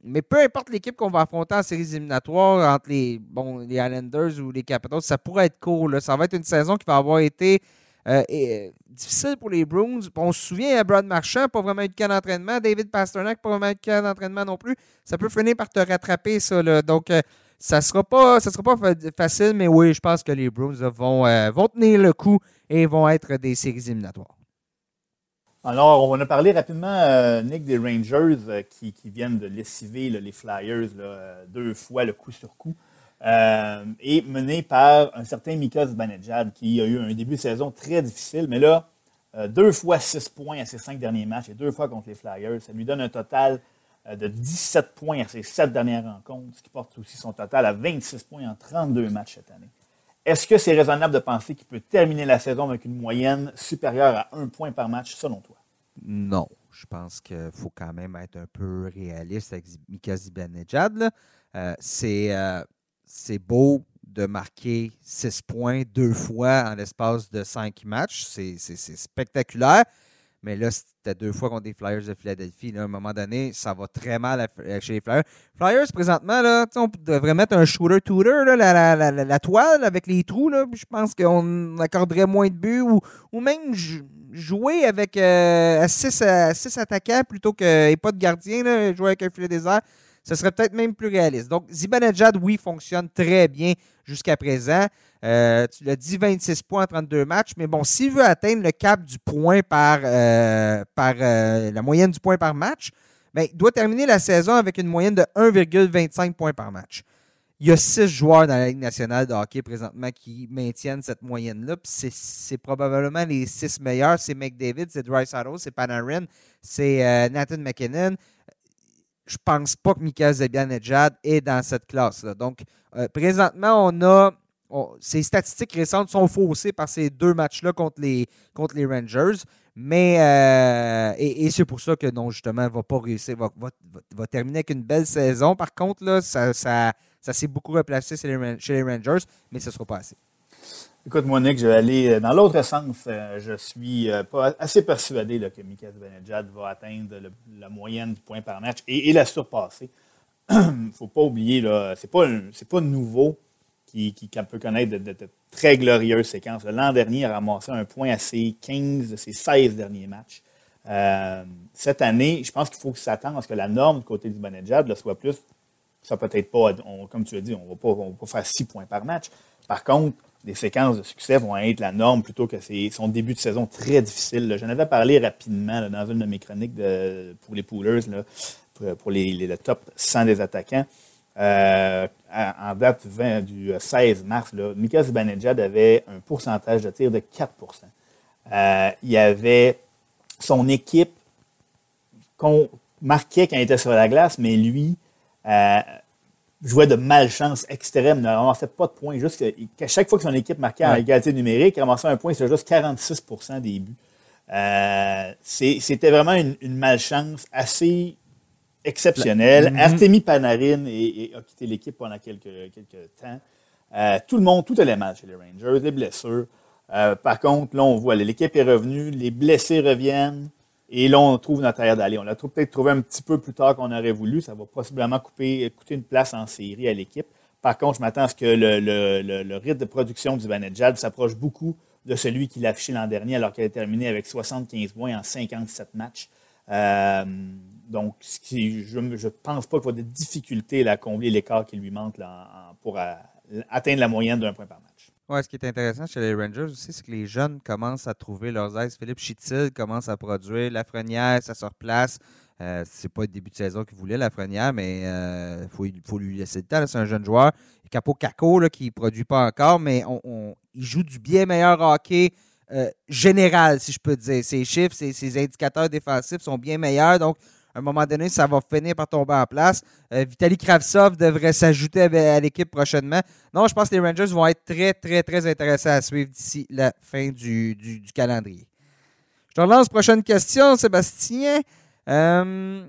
Mais peu importe l'équipe qu'on va affronter en séries éliminatoires entre les, bon, les Islanders ou les Capitals, ça pourrait être cool. Ça va être une saison qui va avoir été euh, euh, difficile pour les Bruins. On se souvient, Brad Marchand, pas vraiment eu de cas d'entraînement. David Pasternak, pas vraiment eu de cas d'entraînement non plus. Ça peut finir par te rattraper, ça. Donc, euh, ça ne sera, pas, ça sera pas facile, mais oui, je pense que les Bruins vont, vont tenir le coup et vont être des séries éliminatoires. Alors, on a parlé rapidement, euh, Nick, des Rangers euh, qui, viennent de lessiver les Flyers euh, deux fois le coup sur coup. et mené par un certain Mika Zibanejad qui a eu un début de saison très difficile, mais là, deux fois six points à ses cinq derniers matchs et deux fois contre les Flyers. Ça lui donne un total de 17 points à ses sept dernières rencontres, ce qui porte aussi son total à 26 points en 32 matchs cette année. Est-ce que c'est raisonnable de penser qu'il peut terminer la saison avec une moyenne supérieure à un point par match, selon toi? Non. Je pense qu'il faut quand même être un peu réaliste avec Mika Zibanejad. Euh, euh, c'est beau de marquer 6 points deux fois en l'espace de 5 matchs. C'est spectaculaire. Mais là, c'était deux fois contre les Flyers de Philadelphie. à un moment donné, ça va très mal chez les Flyers. Flyers, présentement, là, on devrait mettre un shooter-tooter, la, toile avec les trous. Là, je pense qu'on accorderait moins de buts ou, ou même jouer avec 6 euh, attaquants plutôt que pas de gardien, là, jouer avec un filet désert. Ce serait peut-être même plus réaliste. Donc, Zibanejad, oui, fonctionne très bien jusqu'à présent. Euh, tu l'as dit, 26 points en 32 matchs. Mais bon, s'il veut atteindre le cap du point par, euh, par euh, la moyenne du point par match, ben, il doit terminer la saison avec une moyenne de 1,25 points par match. Il y a six joueurs dans la Ligue nationale de hockey présentement qui maintiennent cette moyenne-là. C'est probablement les six meilleurs. C'est McDavid, c'est Dry c'est Panarin, c'est Nathan McKinnon, je pense pas que Mika Zibanejad est dans cette classe-là. Donc, euh, présentement, on a. ces statistiques récentes sont faussées par ces deux matchs-là contre les, contre les Rangers. Mais euh, et, c'est pour ça que non, justement, ne va pas réussir, va, va, terminer avec une belle saison. Par contre, là, ça, ça, ça s'est beaucoup replacé chez les Rangers, mais ce ne sera pas assez. Écoute, Monique, je vais aller euh, dans l'autre sens. Euh, je suis euh, pas assez persuadé que Mika Benedjad va atteindre la moyenne du point par match et, la surpasser. Il ne faut pas oublier, ce n'est pas, pas nouveau qui, peut connaître de, très glorieuses séquences. L'an dernier, il a ramassé un point à ses 15 de ses 16 derniers matchs. cette année, je pense qu'il faut s'attendre à ce que la norme du côté du Benedjad soit plus. Ça peut-être pas, comme tu as dit, on ne va pas faire 6 points par match. Par contre, des séquences de succès vont être la norme plutôt que son début de saison très difficile. J'en avais parlé rapidement dans une de mes chroniques pour les poolers, pour, les, les, top 100 des attaquants. Euh, en date du 16 mars, là, Mika Zibanejad avait un pourcentage de tir de 4% euh, Il y avait son équipe qu'on marquait quand il était sur la glace, mais lui, euh, jouait de malchance extrême, ne ramassait pas de points. Juste que, chaque fois que son équipe marquait en égalité numérique, ramassait un point, c'était juste 46% des buts. Euh, c'était vraiment une, malchance assez exceptionnelle. Mm-hmm. Artemi Panarin a quitté l'équipe pendant quelques, quelques temps. Euh, tout le monde, tout allait mal chez les Rangers, les blessures. Euh, par contre, là, on voit, l'équipe est revenue, les blessés reviennent. Et là, on trouve notre air d'aller. On l'a peut-être trouvé un petit peu plus tard qu'on aurait voulu. Ça va possiblement couper, coûter une place en série à l'équipe. Par contre, je m'attends à ce que le, rythme de production du Vanedjad s'approche beaucoup de celui qu'il a affiché l'an dernier, alors qu'il a terminé avec 75 points en 57 matchs. Euh, donc, je ne pense pas qu'il y a de difficulté à combler l'écart qui lui manque pour euh, atteindre la moyenne d'un point par match. Ouais, ce qui est intéressant chez les Rangers aussi, c'est que les jeunes commencent à trouver leurs aises. Philippe Chittil commence à produire. Lafrenière, ça se replace. Euh, c'est pas le début de saison qu'il voulait, Lafrenière, mais il euh, faut, lui laisser le temps. C'est un jeune joueur. Capo Caco, là, qui ne produit pas encore, mais on, il joue du bien meilleur hockey euh, général, si je peux dire. Ses chiffres, ses, ses indicateurs défensifs sont bien meilleurs. Donc, à un moment donné, ça va finir par tomber en place. Euh, Vitaly Kravtsov devrait s'ajouter à, l'équipe prochainement. Non, je pense que les Rangers vont être très, très, très intéressants à suivre d'ici la fin du, calendrier. Je te relance, prochaine question, Sébastien. Euh,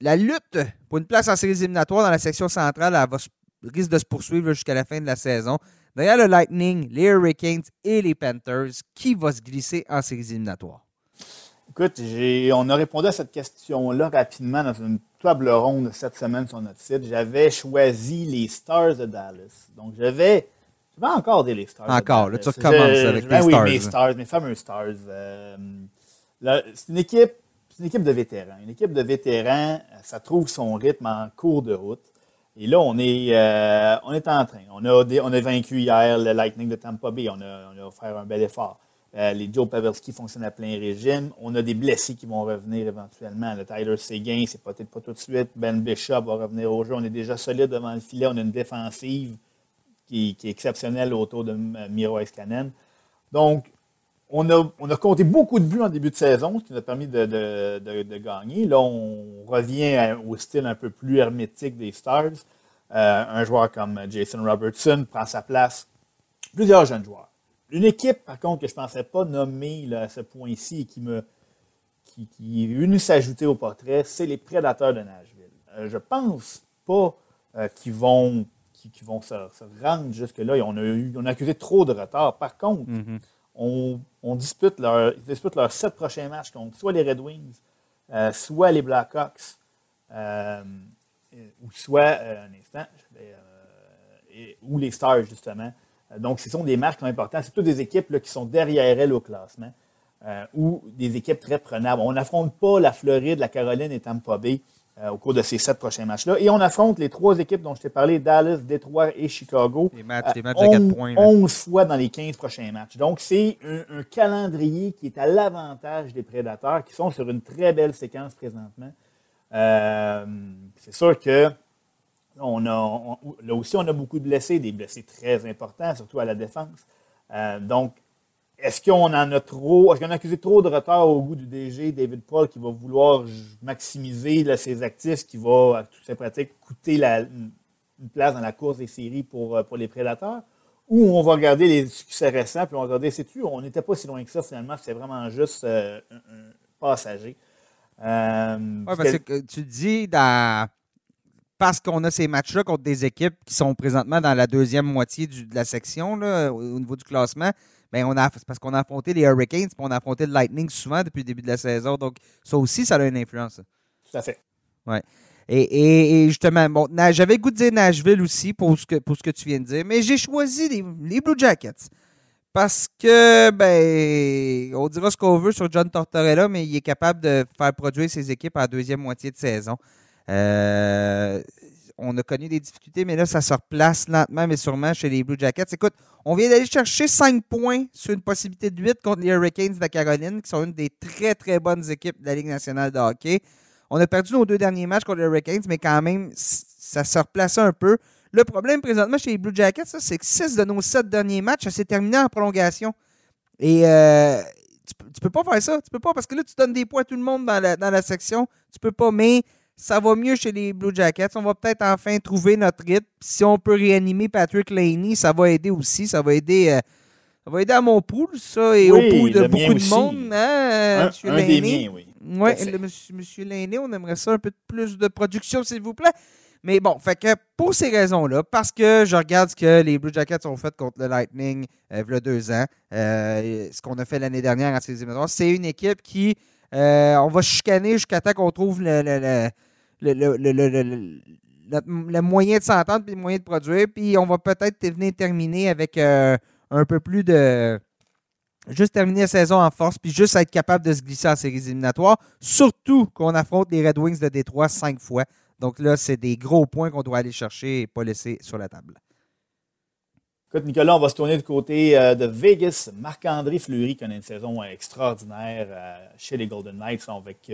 la lutte pour une place en séries éliminatoires dans la section centrale va, risque de se poursuivre jusqu'à la fin de la saison. Derrière le Lightning, les Hurricanes et les Panthers, qui va se glisser en séries éliminatoires? Écoute, on a répondu à cette question-là rapidement dans une table ronde cette semaine sur notre site. J'avais choisi les Stars de Dallas. Donc, j'avais. vais encore dire les Stars. Encore, là, tu recommences avec les oui, Stars. mes Stars, mes fameux Stars. Euh, c'est une équipe. une équipe de vétérans. Une équipe de vétérans, ça trouve son rythme en cours de route. Et là, on est, euh, on est en train. On a, on a vaincu hier le Lightning de Tampa Bay. On a, on a fait un bel effort. Euh, les Joe Pavelski fonctionnent à plein régime. On a des blessés qui vont revenir éventuellement. Le Tyler Seguin, c'est peut-être pas tout de suite. Ben Bishop va revenir au jeu. On est déjà solide devant le filet. On a une défensive qui, est exceptionnelle autour de Miro Escanen. Donc, on a, compté beaucoup de buts en début de saison, ce qui nous a permis de, gagner. Là, on revient au style un peu plus hermétique des Stars. Euh, un joueur comme Jason Robertson prend sa place. Plusieurs jeunes joueurs. Une équipe, par contre, que je ne pensais pas nommer à ce point-ci et qui me qui, qui est venue s'ajouter au portrait, c'est les Prédateurs de Nashville. Euh, je ne pense pas euh, qu'ils vont qui, vont se, rendre jusque-là. On a, eu, on a accusé trop de retard. Par contre, mm-hmm. on, dispute leur, ils disputent leurs sept prochains matchs contre soit les Red Wings, euh, soit les Blackhawks, euh, ou soit, un instant, ou les Stars, justement. Donc, ce sont des matchs importants. C'est toutes des équipes qui sont derrière elles au classement. Euh, ou des équipes très prenables. On n'affronte pas la Floride, la Caroline et Tampa Bay euh, au cours de ces sept prochains matchs-là. Et on affronte les trois équipes dont je t'ai parlé, Dallas, Detroit et Chicago. Des matchs, des matchs de 4 points. 11 fois dans les 15 prochains matchs. Donc, c'est un, calendrier qui est à l'avantage des prédateurs qui sont sur une très belle séquence présentement. Euh, c'est sûr que on a, là aussi, on a beaucoup de blessés, des blessés très importants, surtout à la défense. donc, est-ce qu'on en a trop, est-ce qu'on a accusé trop de retard au goût du DG David Paul qui va vouloir maximiser ses actifs, qui va, à toutes ses pratiques, coûter une place dans la course des séries pour, euh, pour les prédateurs? Ou on va regarder les succès récents, puis on va regarder, sais-tu, on n'était pas si loin que ça finalement, c'est vraiment juste euh, un, passager. Euh, oui, parce que, tu dis parce qu'on a ces matchs-là contre des équipes qui sont présentement dans la deuxième moitié de la section au niveau du classement, ben on a, c'est parce qu'on a affronté les Hurricanes, puis on a affronté le Lightning souvent depuis le début de la saison. Donc, ça aussi, ça a une influence. Tout à fait. Ouais. Et, justement, bon, j'avais goût de dire Nashville aussi pour ce que, pour ce que tu viens de dire, mais j'ai choisi les, Blue Jackets. Parce que, ben, on dira ce qu'on veut sur John Tortorella, mais il est capable de faire produire ses équipes en deuxième moitié de saison. Euh, on a connu des difficultés, mais là, ça se replace lentement, mais sûrement chez les Blue Jackets. Écoute, on vient d'aller chercher 5 points sur une possibilité de 8 contre les Hurricanes de la Caroline, qui sont une des très, très bonnes équipes de la Ligue nationale de hockey. On a perdu nos deux derniers matchs contre les Hurricanes, mais quand même, ça se replace un peu. Le problème présentement chez les Blue Jackets, c'est que 6 de nos 7 derniers matchs, ça s'est terminé en prolongation. Et euh, tu, peux pas faire ça. Tu peux pas, parce que là, tu donnes des points à tout le monde dans la, dans la section. Tu peux pas, mais ça va mieux chez les Blue Jackets. On va peut-être enfin trouver notre rythme. Si on peut réanimer Patrick Laney, ça va aider aussi. Ça va aider, euh, ça va aider à mon pool, ça, et au pool de beaucoup de monde. Hein, un, un des miens, oui. Oui, monsieur, Laney, on aimerait ça un peu plus de production, s'il vous plaît. Mais bon, fait que pour ces raisons-là, parce que je regarde ce que les Blue Jackets ont fait contre le Lightning euh, il y a deux ans, euh, ce qu'on a fait l'année dernière en ces c'est une équipe qui, on va chicaner jusqu'à temps qu'on trouve le, le, moyen de s'entendre puis le moyen de produire. Puis on va peut-être venir terminer avec euh, un peu plus de. Juste terminer la saison en force, puis juste être capable de se glisser en séries éliminatoires. Surtout qu'on affronte les Red Wings de Détroit cinq fois. Donc là, c'est des gros points qu'on doit aller chercher et pas laisser sur la table. Écoute, Nicolas, on va se tourner du côté euh, de Vegas. Marc-André Fleury connaît une saison extraordinaire euh, chez les Golden Knights avec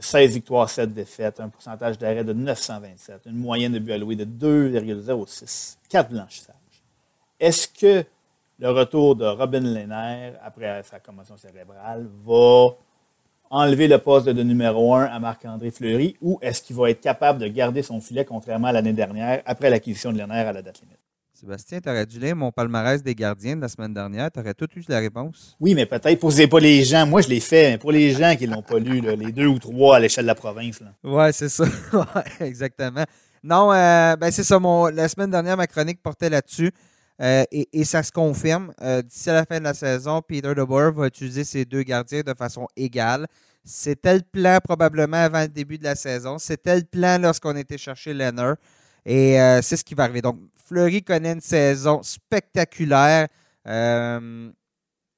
16 victoires, 7 défaites, un pourcentage d'arrêt de 927, une moyenne de but alloué de 2,06, 4 blanchissages. Est-ce que le retour de Robin Lehner après sa commotion cérébrale va enlever le poste de numéro 1 à Marc-André Fleury ou est-ce qu'il va être capable de garder son filet contrairement à l'année dernière après l'acquisition de Lehner à la date limite? Sébastien, tu aurais dû lire mon palmarès des gardiens de la semaine dernière. Tu aurais tout eu la réponse. Oui, mais peut-être pour pas les gens. Moi, je l'ai fait, mais pour les gens qui ne l'ont pas lu, les deux ou trois à l'échelle de la province. Oui, c'est ça. exactement. Non, euh, ben c'est ça. Mon, la semaine dernière, ma chronique portait là-dessus. Euh, et, ça se confirme. Euh, d'ici à la fin de la saison, Peter DeBoer va utiliser ses deux gardiens de façon égale. C'était le plan probablement avant le début de la saison. C'était le plan lorsqu'on était chercher Leonard. Et c'est ce qui va arriver. Donc, Fleury connaît une saison spectaculaire, euh,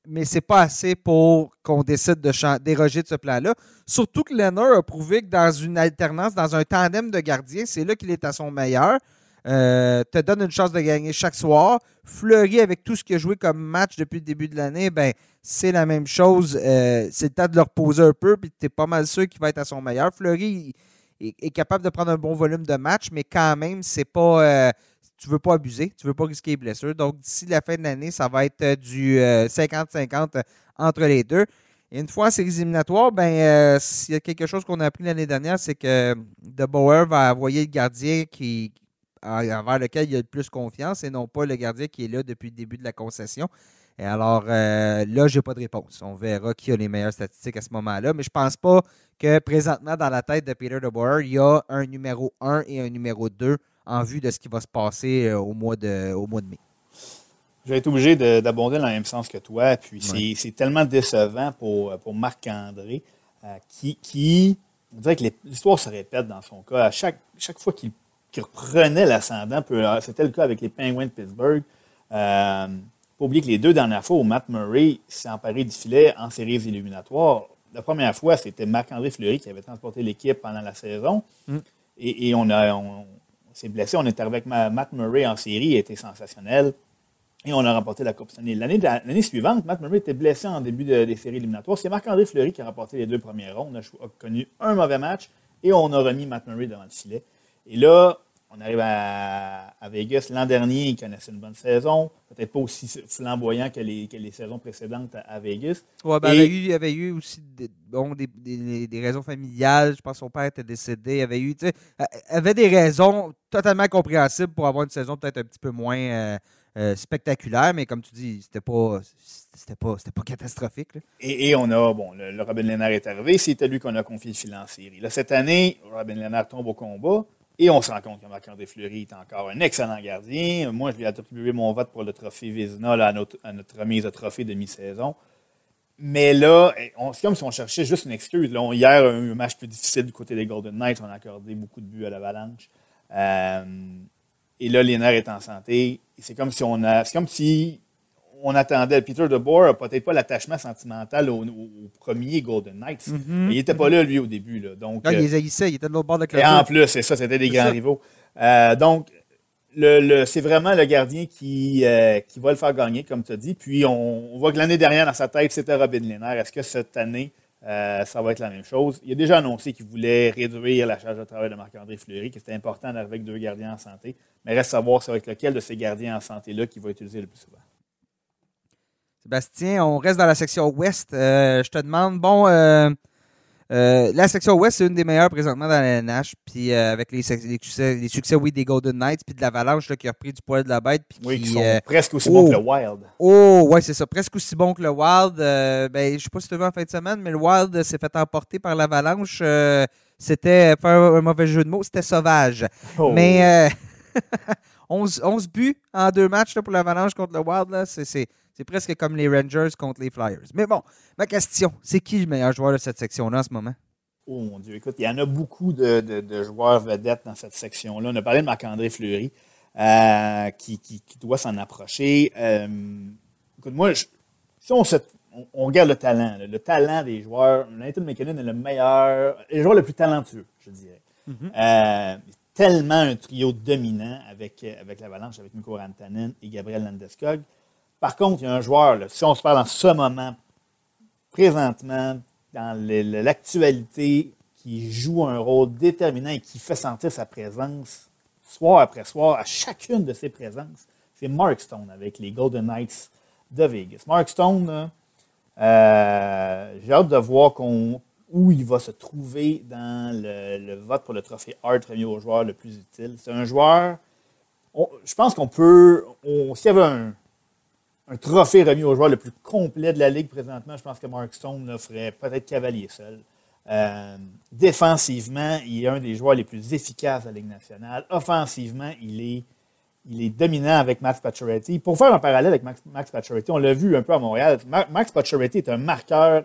mais c'est pas assez pour qu'on décide de déroger de ce plan-là. Surtout que Leonard a prouvé que dans une alternance, dans un tandem de gardiens, c'est là qu'il est à son meilleur. Euh, te donne une chance de gagner chaque soir. Fleury, avec tout ce qu'il a joué comme match depuis le début de l'année, ben, c'est la même chose. Euh, c'est le temps de le reposer un peu, puis tu es pas mal sûr qu'il va être à son meilleur. Fleury est, capable de prendre un bon volume de match, mais quand même, c'est pas, tu ne veux pas abuser, tu ne veux pas risquer les blessures. Donc, d'ici la fin de l'année, ça va être euh, du 50-50 euh, entre les deux. Et une fois en séries éliminatoires, ben, euh, s'il y a quelque chose qu'on a appris l'année dernière, c'est que De Boer va envoyer le gardien qui, envers lequel il a le plus confiance et non pas le gardien qui est là depuis le début de la concession. Et alors, là, je n'ai pas de réponse. On verra qui a les meilleures statistiques à ce moment-là. Mais je ne pense pas que présentement, dans la tête de Peter De Boer, il y a un numéro 1 et un numéro 2 en vue de ce qui va se passer au, mois de, au mois de mai. Je vais être obligé d'abonder dans le même sens que toi. Puis c'est tellement décevant pour, pour Marc-André qui, qui, on dirait que l'histoire se répète dans son cas. À chaque, chaque fois qu'il reprenait l'ascendant, c'était le cas avec les Penguins de Pittsburgh. Euh, pas oublier que les deux dernières fois où Matt Murray s'est emparé du filet en séries éliminatoires, la première fois, c'était Marc-André Fleury qui avait transporté l'équipe pendant la saison. Mm. Et, on, on, s'est blessé. On arrivé avec Matt Murray en série, il été sensationnel. Et on a remporté la Coupe Stanley. L'année suivante, Matt Murray était blessé en début des séries éliminatoires. C'est Marc-André Fleury qui a remporté les deux premiers ronds. On a, connu un mauvais match et on a remis Matt Murray devant le filet. Et là, on arrive à, Vegas. L'an dernier, il connaissait une bonne saison. Peut-être pas aussi flamboyant que les, les saisons précédentes à, Vegas. Ben, il, y avait eu, aussi des, bon, des, des, raisons familiales. Je pense que son père était décédé. Il avait eu, avait des raisons totalement compréhensibles pour avoir une saison peut-être un petit peu moins euh, euh, spectaculaire. Mais comme tu dis, c'était pas. C'était pas, pas catastrophique. Et, on a, bon, le, Robin Lennart est arrivé, c'était lui qu'on a confié le fil en série. Là, cette année, Robin Lennart tombe au combat. Et on se rend compte que Marc-André Fleury est encore un excellent gardien. Moi, je lui ai attribué mon vote pour le trophée Vézina à, notre, remise de trophée de mi-saison. Mais là, eh, c'est comme si on cherchait juste une excuse. Là, hier, un match plus difficile du côté des Golden Knights. On a accordé beaucoup de buts à l'Avalanche. Euh, et là, Lénard est en santé. C'est comme si on a. C'est comme si on attendait. Peter DeBoer n'a peut-être pas l'attachement sentimental au, premier Golden Knights. Mhm. Il n'était pas là, lui, au début. Là. Donc, il les haïssait, il était de l'autre bord de la Et en plus, c'est ça, c'était des grands rivaux. Euh, donc, le, c'est vraiment le gardien qui, euh, qui va le faire gagner, comme tu as dit. Puis, on, voit que l'année dernière, dans sa tête, c'était Robin Lehner. Est-ce que cette année, euh, ça va être la même chose? Il a déjà annoncé qu'il voulait réduire la charge de travail de Marc-André Fleury, que c'était important d'arriver avec deux gardiens en santé. Mais reste à savoir, c'est avec lequel de ces gardiens en santé-là qu'il va utiliser le plus souvent. Sébastien, on reste dans la section ouest. Euh, je te demande, bon, euh, euh, la section ouest, c'est une des meilleures présentement dans la NH. Puis avec les, succès, les, succès, oui, des Golden Knights, puis de l'Avalanche qui a repris du poil de la bête. Puis oui, qui, sont presque aussi bons que le Wild. Oh, ouais, c'est ça, presque aussi bon que le Wild. ben, je ne sais pas si tu as vu en fin de semaine, mais le Wild s'est fait emporter par l'Avalanche. c'était, faire un mauvais jeu de mots, c'était sauvage. Oh. Mais 11, 11, buts en deux matchs là, pour l'Avalanche contre le Wild, c'est c'est presque comme les Rangers contre les Flyers. Mais bon, ma question, c'est qui le meilleur joueur de cette section-là en ce moment? Oh mon Dieu, écoute, il y en a beaucoup de, joueurs vedettes dans cette section-là. On a parlé de Marc-André Fleury, euh, qui, doit s'en approcher. Euh, écoute, moi, si on, regarde le talent, le talent des joueurs, Nathan McKinnon est le meilleur, le joueur le plus talentueux, je dirais. Mm-hmm. Euh, tellement un trio dominant avec, avec l'Avalanche, avec Mikko Rantanen et Gabriel Landeskog. Par contre, il y a un joueur, si on se parle en ce moment, présentement, dans l'actualité, qui joue un rôle déterminant et qui fait sentir sa présence soir après soir à chacune de ses présences, c'est Mark Stone avec les Golden Knights de Vegas. Mark Stone, euh, j'ai hâte de voir où il va se trouver dans le, vote pour le trophée Hart remis au joueur le plus utile. C'est un joueur, je pense qu'on peut, s'il y avait un, un trophée remis au joueur le plus complet de la Ligue présentement, je pense que Mark Stone ferait peut-être cavalier seul. Euh, défensivement, il est un des joueurs les plus efficaces de la Ligue nationale. Offensivement, il est, dominant avec Max Pacioretty. Pour faire un parallèle avec Max, Max on l'a vu un peu à Montréal. Max Pacioretty est un marqueur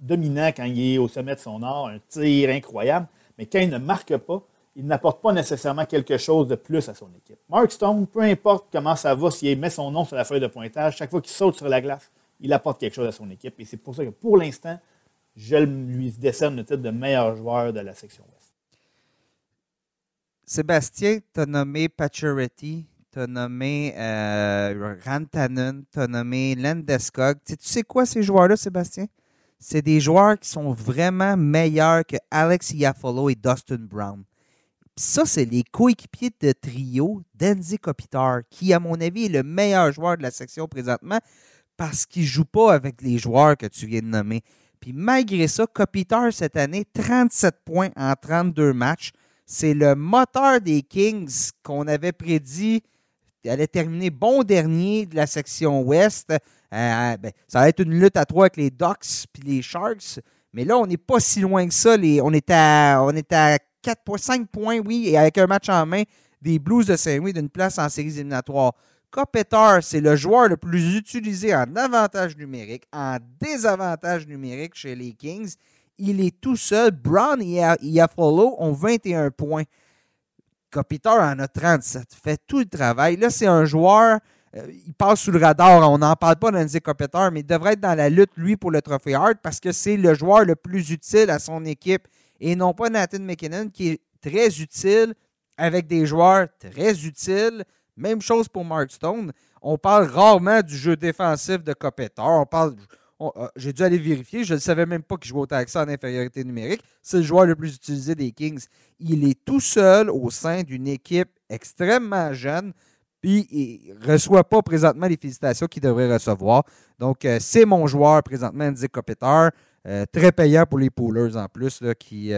dominant quand il est au sommet de son art, un tir incroyable, mais quand il ne marque pas, il n'apporte pas nécessairement quelque chose de plus à son équipe. Mark Stone, peu importe comment ça va, s'il met son nom sur la feuille de pointage, chaque fois qu'il saute sur la glace, il apporte quelque chose à son équipe. Et c'est pour ça que pour l'instant, je lui décerne le titre de meilleur joueur de la section Ouest. Sébastien, tu as nommé Pacioretty, tu as nommé euh, Rantanen, tu as nommé Landeskog. Tu sais quoi ces joueurs-là, Sébastien? C'est des joueurs qui sont vraiment meilleurs que Alex Iafolo et Dustin Brown ça, c'est les coéquipiers de trio d'Enzi Kopitar, qui, à mon avis, est le meilleur joueur de la section présentement parce qu'il ne joue pas avec les joueurs que tu viens de nommer. Puis malgré ça, Kopitar, cette année, 37 points en 32 matchs. C'est le moteur des Kings qu'on avait prédit allait terminer bon dernier de la section ouest. Euh, ben, ça va être une lutte à trois avec les Ducks puis les Sharks. Mais là, on n'est pas si loin que ça. on, est à, on est à 4 points, 5 points, oui, et avec un match en main des Blues de Saint-Louis d'une place en séries éliminatoires. Kopitar, c'est le joueur le plus utilisé en avantage numérique, en désavantage numérique chez les Kings. Il est tout seul. Brown et Iafolo ont 21 points. Kopitar en a 37. Fait tout le travail. Là, c'est un joueur euh, il passe sous le radar. On n'en parle pas d'Andy Kopitar, mais il devrait être dans la lutte, lui, pour le trophée Hart parce que c'est le joueur le plus utile à son équipe et non pas Nathan McKinnon qui est très utile avec des joueurs très utiles. Même chose pour Mark Stone. On parle rarement du jeu défensif de Kopitar. On parle. Euh, j'ai dû aller vérifier. Je ne savais même pas qu'il jouait autant que en infériorité numérique. C'est le joueur le plus utilisé des Kings. Il est tout seul au sein d'une équipe extrêmement jeune. Puis il ne reçoit pas présentement les félicitations qu'il devrait recevoir. Donc, euh, c'est mon joueur présentement, Andy Kopitar. Euh, très payant pour les poolers en plus là, qui,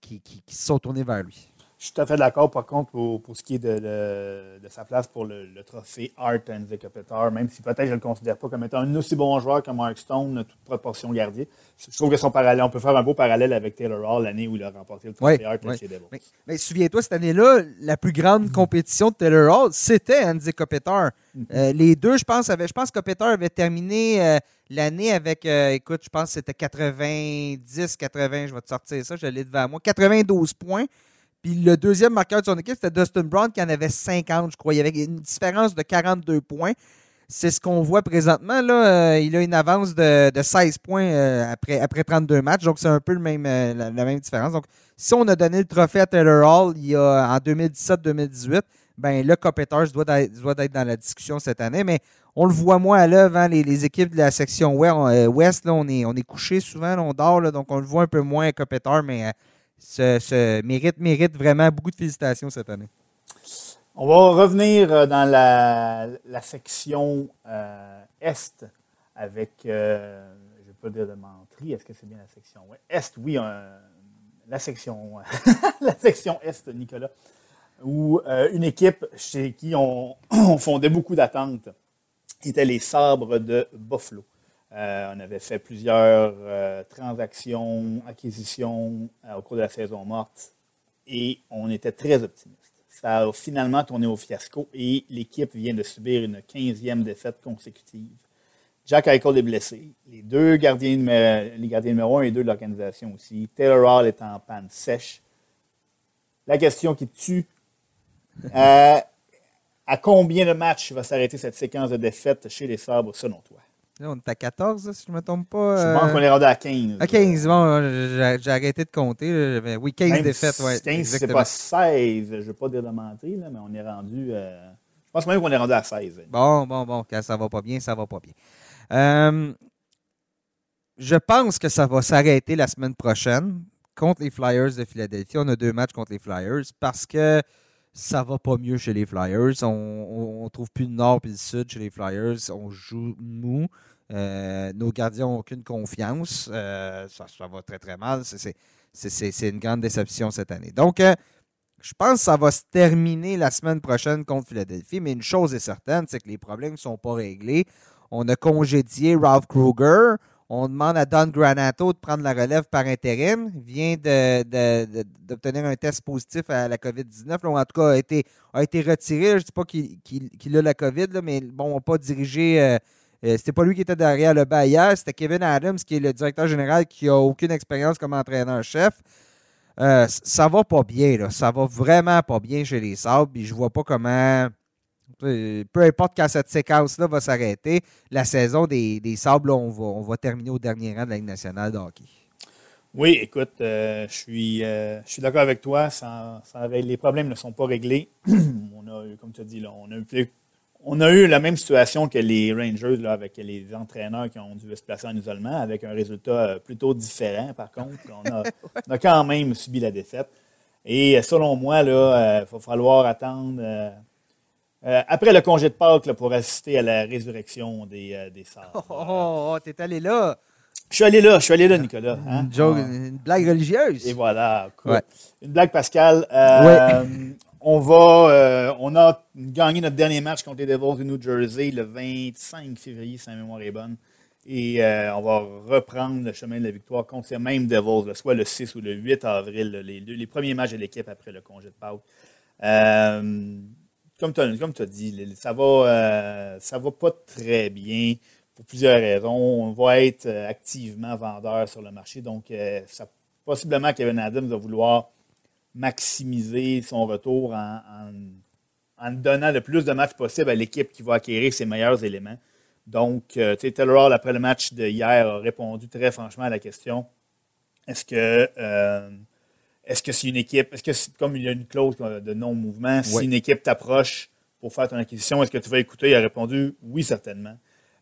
qui, qui, qui se sont tournés vers lui. Je suis tout à fait d'accord, par contre, pour, pour, ce qui est de, de, sa place pour le, trophée Art and the même si peut-être je ne le considère pas comme étant un aussi bon joueur que Mark Stone, toute proportion gardée. Je trouve que son parallèle, on peut faire un beau parallèle avec Taylor Hall l'année où il a remporté le trophée Art oui. Mais, mais souviens-toi, cette année-là, la plus grande compétition de Taylor Hall, c'était Andy Kopitar. Mm-hmm. Euh, les deux, je pense, avaient, je pense que avait terminé euh, l'année avec, euh, écoute, je pense que c'était 90, 80, je vais te sortir ça, je l'ai devant moi, 92 points. Puis le deuxième marqueur de son équipe, c'était Dustin Brown qui en avait 50, je crois. Il y avait une différence de 42 points. C'est ce qu'on voit présentement. Là. Euh, il a une avance de, 16 points euh, après, après 32 matchs. Donc, c'est un peu le même, euh, la, même différence. Donc, si on a donné le trophée à Taylor Hall il y a, en 2017-2018, ben le Copeters doit, doit être dans la discussion cette année. Mais on le voit moins à l'œuvre. Hein, les, équipes de la section Ouest, là, on est, on est couché souvent, on dort. Là, donc, on le voit un peu moins à Copeter, mais ce, mérite, mérite vraiment beaucoup de félicitations cette année. On va revenir euh, dans la, section euh, Est avec, euh, je ne vais pas dire de menterie, est-ce que c'est bien la section? Est, oui, la, section, la section Est, Nicolas, où une équipe chez qui on, on fondait beaucoup d'attentes était les Sabres de Buffalo. Euh, on avait fait plusieurs euh, transactions, acquisitions euh, au cours de la saison morte et on était très optimiste. Ça a finalement tourné au fiasco et l'équipe vient de subir une 15e défaite consécutive. Jack Eichel est blessé. Les deux gardiens, les gardiens numéro 1 et 2 de l'organisation aussi. Taylor Hall est en panne sèche. La question qui tue, à combien de matchs va s'arrêter cette séquence de défaites chez les Sabres selon toi? On est à 14, si je ne me trompe pas. Je pense qu'on est rendu à 15. À 15, bon, j'ai arrêté de compter. Oui, 15 défaites. Ouais, 15, c'est pas 16. Je ne veux pas dire de mentir, mais on est rendu. Euh, je pense même qu'on est rendu à 16. Bon, bon, bon. Quand ça va pas bien, ça va pas bien. Euh, je pense que ça va s'arrêter la semaine prochaine contre les Flyers de Philadelphie. On a deux matchs contre les Flyers parce que ça va pas mieux chez les Flyers. On, ne trouve plus le nord et le sud chez les Flyers. On joue mou. Euh, nos gardiens n'ont aucune confiance. Euh, ça, va très, très mal. C'est une grande déception cette année. Donc, euh, je pense que ça va se terminer la semaine prochaine contre Philadelphie. Mais une chose est certaine, c'est que les problèmes ne sont pas réglés. On a congédié Ralph Kruger. On demande à Don Granato de prendre la relève par intérim. Il vient d'obtenir un test positif à la COVID-19. En tout cas, a été, a été retiré. Je ne dis pas qu'il a la COVID, mais bon, on n'a pas dirigé. Euh, c'était pas lui qui était derrière le bas hier. C'était Kevin Adams, qui est le directeur général, qui n'a aucune expérience comme entraîneur-chef. Euh, ça va pas bien, là. Ça va vraiment pas bien chez les Sabres. Puis je vois pas comment peu importe quand cette séquence-là va s'arrêter, la saison des, Sables, on, va, terminer au dernier rang de la Ligue nationale de hockey. Oui, écoute, euh, je suis, euh, suis d'accord avec toi. les problèmes ne sont pas réglés. on a comme tu as dit, on, a eu, on a eu la même situation que les Rangers là, avec les entraîneurs qui ont dû se placer en isolement, avec un résultat euh, plutôt différent, par contre. On a, on a quand même subi la défaite. Et selon moi, il va falloir attendre euh, après le congé de Pâques pour assister à la résurrection des, euh, des Oh, oh, oh, oh t'es allé là. Je suis allé là, je suis allé là, Nicolas. Hein? Une, blague religieuse. Et voilà, Une blague Pascal. Euh, on va, on a gagné notre dernier match contre les Devils de New Jersey le 25 février, si mémoire est bonne. Et on va reprendre le chemin de la victoire contre ces mêmes Devils, soit le 6 ou le 8 avril, les, premiers matchs de l'équipe après le congé de Pâques. comme tu as, dit, ça va, ça va pas très bien pour plusieurs raisons. On va être activement vendeur sur le marché, donc possiblement Kevin Adams va vouloir maximiser son retour en, en, donnant le plus de matchs possible à l'équipe qui va acquérir ses meilleurs éléments. Donc, euh, tu sais, Taylor Hall, après le match de hier, a répondu très franchement à la question est-ce que euh, est-ce que c'est une équipe, est-ce que comme il y a une clause de non-mouvement, si une équipe t'approche pour faire ton acquisition, est-ce que tu vas écouter? Il a répondu oui, certainement.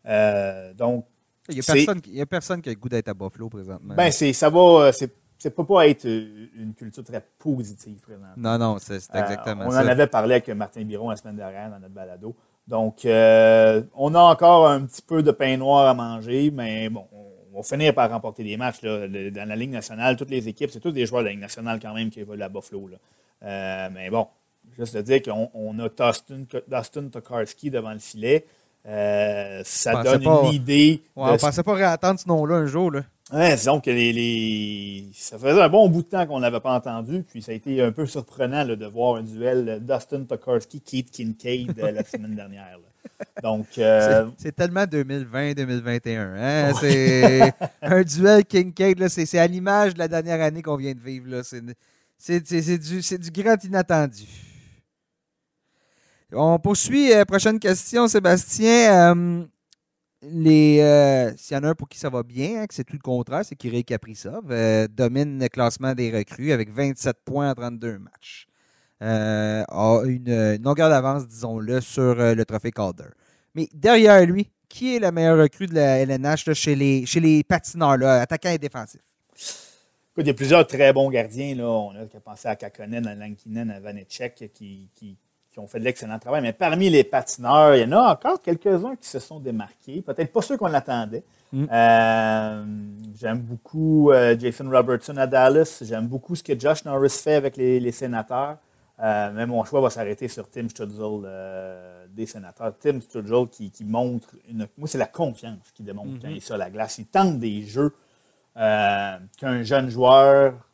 Euh, donc, il n'y a, personne, a personne qui a le goût d'être à Buffalo présentement. Ben, c'est, ça va, c'est ça ne peut pas être une culture très positive présentement. Non, non, c'est exactement ça. On en avait parlé avec Martin Biron la semaine dernière dans notre balado. Donc, euh, on a encore un petit peu de pain noir à manger, mais bon, on va finir par remporter des matchs. Là. Dans la Ligue nationale, toutes les équipes, c'est tous des joueurs de la Ligue nationale quand même qui évoluent à Buffalo. Là. Euh, mais bon, juste de dire qu'on a Dustin, Tokarski devant le filet. Euh, ça donne une idée. on ne pensait pas réattendre ce nom-là un jour. Là. Ouais, disons que les, ça faisait un bon bout de temps qu'on ne l'avait pas entendu, puis ça a été un peu surprenant de voir un duel Dustin Tokarski, Keith Kincaid euh, la semaine dernière. Donc, euh, c'est tellement 2020-2021. Hein? C'est un duel Kincaid, c'est à l'image de la dernière année qu'on vient de vivre. C'est du, du grand inattendu. On poursuit. Euh, prochaine question, Sébastien les euh, s'il y en a un pour qui ça va bien, hein, que c'est tout le contraire, c'est Kirei Kaprizov, euh, domine le classement des recrues avec 27 points en 32 matchs. Euh, a une, longueur d'avance, disons-le, sur le trophée Calder. Mais derrière lui, qui est la meilleure recrue de la LNH chez, les, chez les patineurs, là, attaquants et défensifs? il y a plusieurs très bons gardiens. Là. On a pensé à Kakonen, à Lankinen, à Vanecek qui, qui qui ont fait de l'excellent travail. Mais parmi les patineurs, il y en a encore quelques-uns qui se sont démarqués. Peut-être pas ceux qu'on attendait. Mm. Euh, j'aime beaucoup euh, Jason Robertson à Dallas. J'aime beaucoup ce que Josh Norris fait avec les, sénateurs. Euh, mais mon choix va s'arrêter sur Tim Strudzel des sénateurs. Tim Strudzel qui, montre une. Moi, c'est la confiance qu'il démontre mm-hmm. quand il est sur la glace. Il tente des jeux qu'un jeune joueur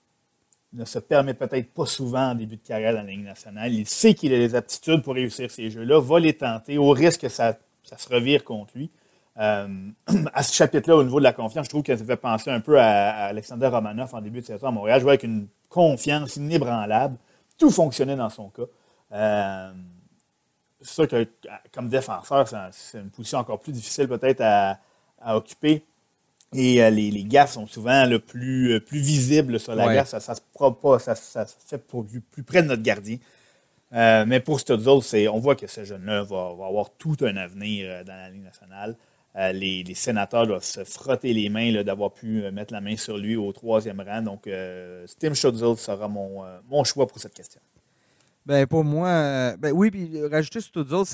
ne se permet peut-être pas souvent en début de carrière dans la Ligue nationale. Il sait qu'il a les aptitudes pour réussir ces jeux-là, va les tenter au risque que ça, se revire contre lui. Euh, à ce chapitre-là, au niveau de la confiance, je trouve que ça fait penser un peu à, Alexander Romanov en début de saison à Montréal. Jouait avec une confiance inébranlable. Tout fonctionnait dans son cas. Euh, c'est sûr que comme défenseur, c'est une position encore plus difficile peut-être à, occuper. Et euh, les, les, gaffes sont souvent le plus, euh, plus visibles sur la gaffe. Ça, ça se pas, ça, ça, se fait pour plus, plus près de notre gardien. Euh, mais pour Studzle, on voit que ce jeune-là va, va, avoir tout un avenir dans la Ligue nationale. les, les, sénateurs doivent se frotter les mains d'avoir pu mettre la main sur lui au troisième rang. Donc, Tim Studzle sera mon, mon, choix pour cette question. Ben, pour moi, ben oui, puis rajouter Studzle,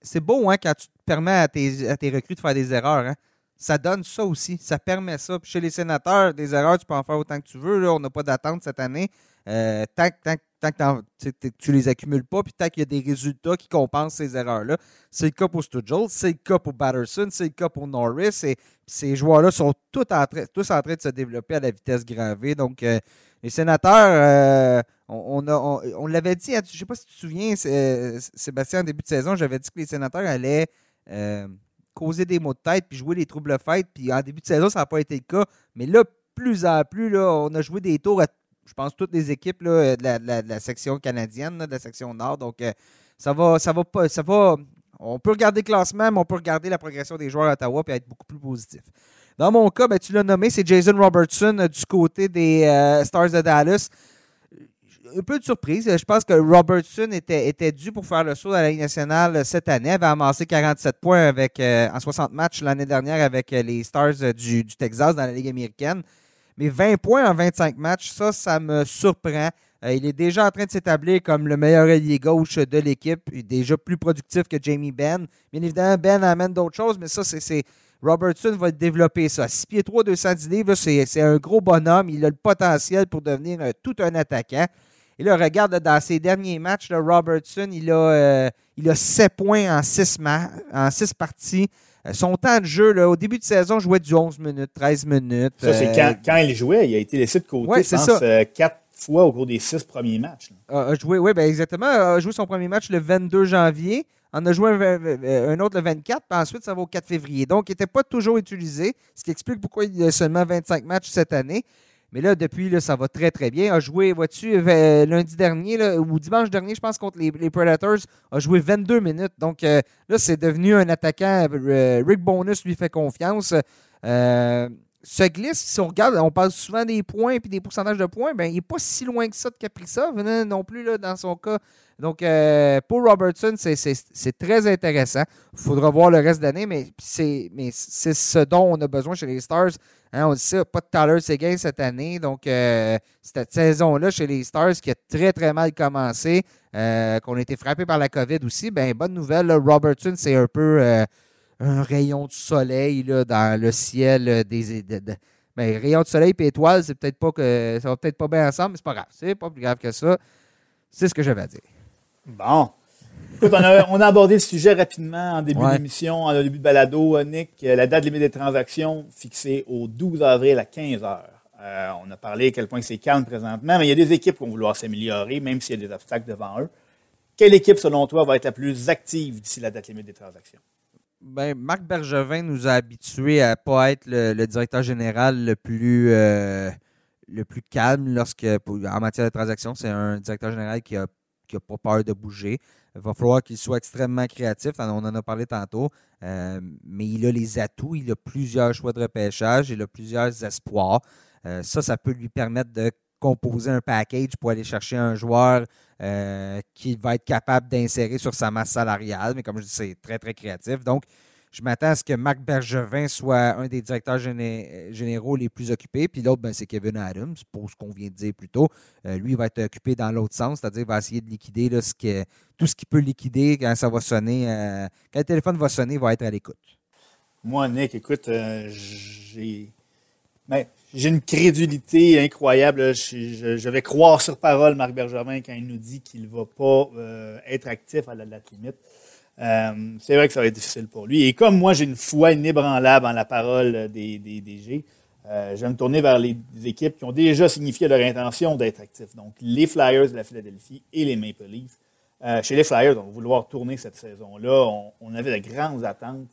c'est beau hein, quand tu permets à tes, à tes recrues de faire des erreurs. Hein ça donne ça aussi. Ça permet ça. Puis chez les sénateurs, des erreurs, tu peux en faire autant que tu veux. on n'a pas d'attente cette année. Euh, tant, que tu les accumules pas, puis tant qu'il y a des résultats qui compensent ces erreurs-là. C'est le cas pour Sturgill, c'est le cas pour Batterson, c'est le cas pour Norris. Et ces joueurs-là sont tous en, train, de se développer à la vitesse gravée. Donc, euh, les sénateurs, euh, on, on, l'avait dit, je ne sais pas si tu te souviens, Sébastien, en début de saison, j'avais dit que les sénateurs allaient causer des maux de tête puis jouer les troubles fêtes. Puis en début de saison, ça n'a pas été le cas. Mais là, plus en plus, là, on a joué des tours à, je pense, toutes les équipes là, de, la, section canadienne, de la section nord. Donc, euh, ça va, ça va pas. Ça va, on peut regarder le classement, mais on peut regarder la progression des joueurs à Ottawa et être beaucoup plus positif. Dans mon cas, ben, tu l'as nommé, c'est Jason Robertson euh, du côté des euh, Stars de Dallas un peu de surprise. Je pense que Robertson était, était dû pour faire le saut à la Ligue nationale cette année. Il avait amassé 47 points avec, euh, en 60 matchs l'année dernière avec euh, les Stars euh, du, Texas dans la Ligue américaine. Mais 20 points en 25 matchs, ça, ça me surprend. il est déjà en train de s'établir comme le meilleur allié gauche de l'équipe, déjà plus productif que Jamie Benn. Bien évidemment, Ben amène d'autres choses, mais ça, c'est. Robertson va développer ça. 6 pieds 3, 210 livres, c'est un gros bonhomme. Il a le potentiel pour devenir tout un attaquant. Et là, regarde, dans ses derniers matchs, Robertson, il a, euh, il a 7 points en 6, en parties. Euh, son temps de jeu, là, au début de saison, jouait du 11 minutes, 13 minutes. Ça, c'est euh, quand, il jouait, il a été laissé de côté, je pense, 4, fois au cours des six premiers matchs. A, joué, oui, ben exactement. A joué son premier match le 22 janvier. On a joué un, autre le 24, puis ensuite, ça va au 4 février. Donc, il n'était pas toujours utilisé, ce qui explique pourquoi il y a seulement 25 matchs cette année. Mais là, depuis, là, ça va très, très bien. A joué, vois-tu, euh, lundi dernier, ou dimanche dernier, je pense, contre les, Predators, a joué 22 minutes. Donc, euh, là, c'est devenu un attaquant. Euh, Rick Bonus lui fait confiance se glisse, si on regarde, on parle souvent des points et des pourcentages de points, ben, il n'est pas si loin que ça de Kaprizov non plus là, dans son cas. Donc, euh, pour Robertson, c'est très intéressant. Il faudra voir le reste de l'année, mais c'est ce dont on a besoin chez les Stars. Hein, on dit ça, pas de Tyler Seguin cette année. Donc, euh, cette saison-là chez les Stars qui a très, très mal commencé, euh, qu'on a été frappé par la COVID aussi, ben bonne nouvelle, Robertson, c'est un peu un rayon de soleil là, dans le ciel euh, des. De, ben, rayon de soleil et étoiles, c'est peut-être pas que. Ça va peut-être pas bien ensemble, mais c'est pas grave. C'est pas plus grave que ça. C'est ce que j'avais à dire. Bon. on, a, abordé le sujet rapidement en début d'émission, en début de balado, Nick. La date limite des transactions fixée au 12 avril à 15 h. Euh, on a parlé à quel point c'est calme présentement, mais il y a des équipes qui vont vouloir s'améliorer, même s'il y a des obstacles devant eux. Quelle équipe, selon toi, va être la plus active d'ici la date limite des transactions? Ben, Marc Bergevin nous a habitués à ne pas être le, directeur général le plus, euh, le plus calme lorsque, en matière de transactions. C'est un directeur général qui n'a qui a pas peur de bouger. Il va falloir qu'il soit extrêmement créatif. On en a parlé tantôt. Euh, mais il a les atouts. Il a plusieurs choix de repêchage. Il a plusieurs espoirs. Euh, ça, ça peut lui permettre de composer un package pour aller chercher un joueur euh, qui va être capable d'insérer sur sa masse salariale. Mais comme je dis, c'est très, très créatif. Donc, je m'attends à ce que Marc Bergevin soit un des directeurs généraux les plus occupés. Puis l'autre, ben, c'est Kevin Adams, pour ce qu'on vient de dire plus tôt. Euh, lui, il va être occupé dans l'autre sens, c'est-à-dire va essayer de liquider tout ce qu'il peut liquider quand ça va sonner. Euh, quand le téléphone va sonner, il va être à l'écoute. Moi, Nick, écoute, j'ai. J'ai une crédulité incroyable. Je, vais croire sur parole Marc Bergevin quand il nous dit qu'il ne va pas euh, être actif à la date limite. Euh, c'est vrai que ça va être difficile pour lui. Et comme moi, j'ai une foi inébranlable en la parole des, des DG, euh, je vais me tourner vers les équipes qui ont déjà signifié leur intention d'être actifs. Donc, les Flyers de la Philadelphie et les Maple Leafs. chez les Flyers, on va vouloir tourner cette saison-là. On, on, avait de grandes attentes.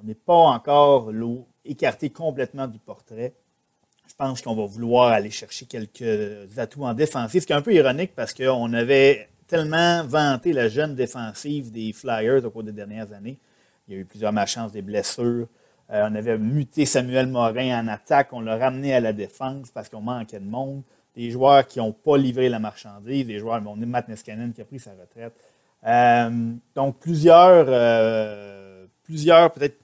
On n'est pas encore écarté complètement du portrait pense qu'on va vouloir aller chercher quelques atouts en défensive, ce qui est un peu ironique parce qu'on avait tellement vanté la jeune défensive des Flyers au cours des dernières années. Il y a eu plusieurs malchances, des blessures. Euh, on avait muté Samuel Morin en attaque, on l'a ramené à la défense parce qu'on manquait de monde. Des joueurs qui n'ont pas livré la marchandise, des joueurs, on est Matt Niskanen qui a pris sa retraite. Euh, donc plusieurs, euh, plusieurs peut-être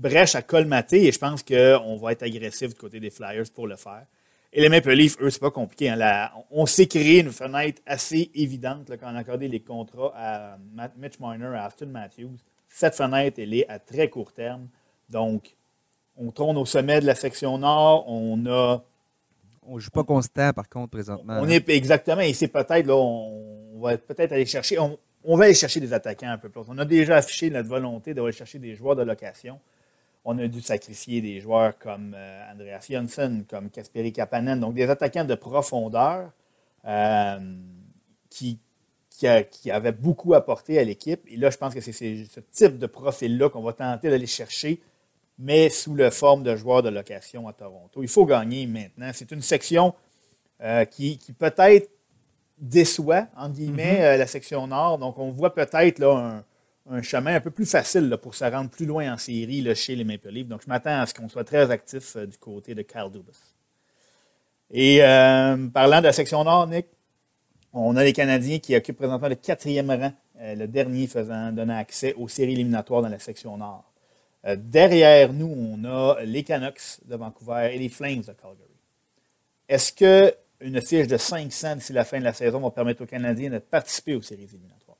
brèche à colmater et je pense qu'on va être agressif du côté des Flyers pour le faire. Et les Maple Leafs, eux, c'est pas compliqué. Hein. on s'est créé une fenêtre assez évidente quand on a accordé les contrats à Mitch Marner et à Austin Matthews. Cette fenêtre, elle est à très court terme. Donc, on tourne au sommet de la section nord. On a. On ne joue pas constant, par contre, présentement. On est exactement. Et c'est peut-être, là, on, va peut-être aller chercher. On, va aller chercher des attaquants un peu plus. On a déjà affiché notre volonté d'aller chercher des joueurs de location on a dû sacrifier des joueurs comme euh, Andreas Jonsson, comme Kasperi Kapanen, donc des attaquants de profondeur euh, qui, qui, avaient beaucoup apporté à l'équipe. Et là, je pense que c'est ce type de profil-là qu'on va tenter d'aller chercher, mais sous la forme de joueurs de location à Toronto. Il faut gagner maintenant. C'est une section euh, qui, peut-être déçoit, entre guillemets, mm-hmm. la section nord. Donc, on voit peut-être là un un chemin un peu plus facile pour se rendre plus loin en série chez les Maple Leafs. Donc, je m'attends à ce qu'on soit très actif euh, du côté de Kyle Dubas. Et euh, parlant de la section nord, Nick, on a les Canadiens qui occupent présentement le quatrième rang, euh, le dernier faisant donner accès aux séries éliminatoires dans la section nord. derrière nous, on a les Canucks de Vancouver et les Flames de Calgary. Est-ce qu'une fiche de 500 d'ici la fin de la saison va permettre aux Canadiens de participer aux séries éliminatoires?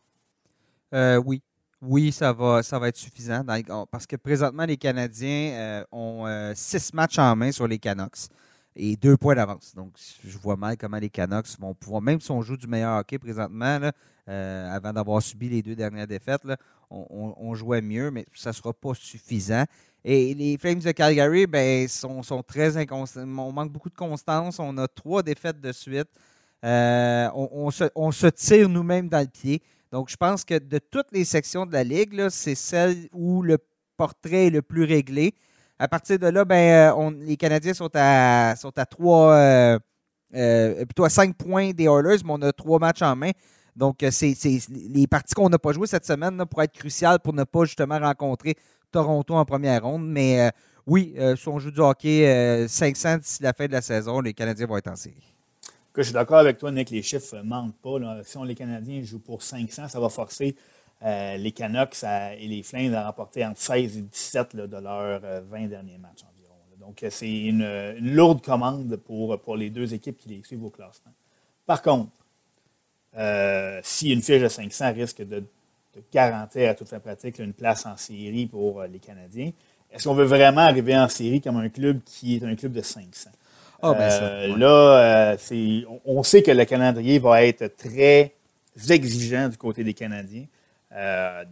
oui. Oui, ça va, ça va être suffisant. Parce que présentement, les Canadiens euh, ont euh, six matchs en main sur les Canucks et deux points d'avance. Donc, je vois mal comment les Canucks vont pouvoir, même si on joue du meilleur hockey présentement, euh, avant d'avoir subi les deux dernières défaites, on, jouait mieux, mais ça ne sera pas suffisant. Et les Flames de Calgary, ben, sont, sont très inconstants. On manque beaucoup de constance. On a trois défaites de suite. On, se, tire nous-mêmes dans le pied. Donc, je pense que de toutes les sections de la Ligue, c'est celle où le portrait est le plus réglé. À partir de là, ben, on, les Canadiens sont à, sont trois, plutôt à cinq points des Oilers, mais on a trois matchs en main. Donc, les parties qu'on n'a pas jouées cette semaine là, pour être cruciales pour ne pas justement rencontrer Toronto en première ronde. Mais euh, oui, euh, si on joue du hockey 500 euh, d'ici la fin de la saison, les Canadiens vont être en série. Je suis d'accord avec toi, Nick, les chiffres ne mentent pas. Si on, les Canadiens jouent pour 500, ça va forcer les Canucks et les Flames à remporter entre 16 et 17 de leurs 20 derniers matchs environ. Donc, c'est une, lourde commande pour, pour les deux équipes qui les suivent au classement. Par contre, si une fiche de 500 risque de de garantir à toute fin pratique une place en série pour euh, les Canadiens. Est-ce qu'on veut vraiment arriver en série comme un club qui est un club de 500? Ah, ben euh, là, euh, on, sait que le calendrier va être très exigeant du côté des Canadiens.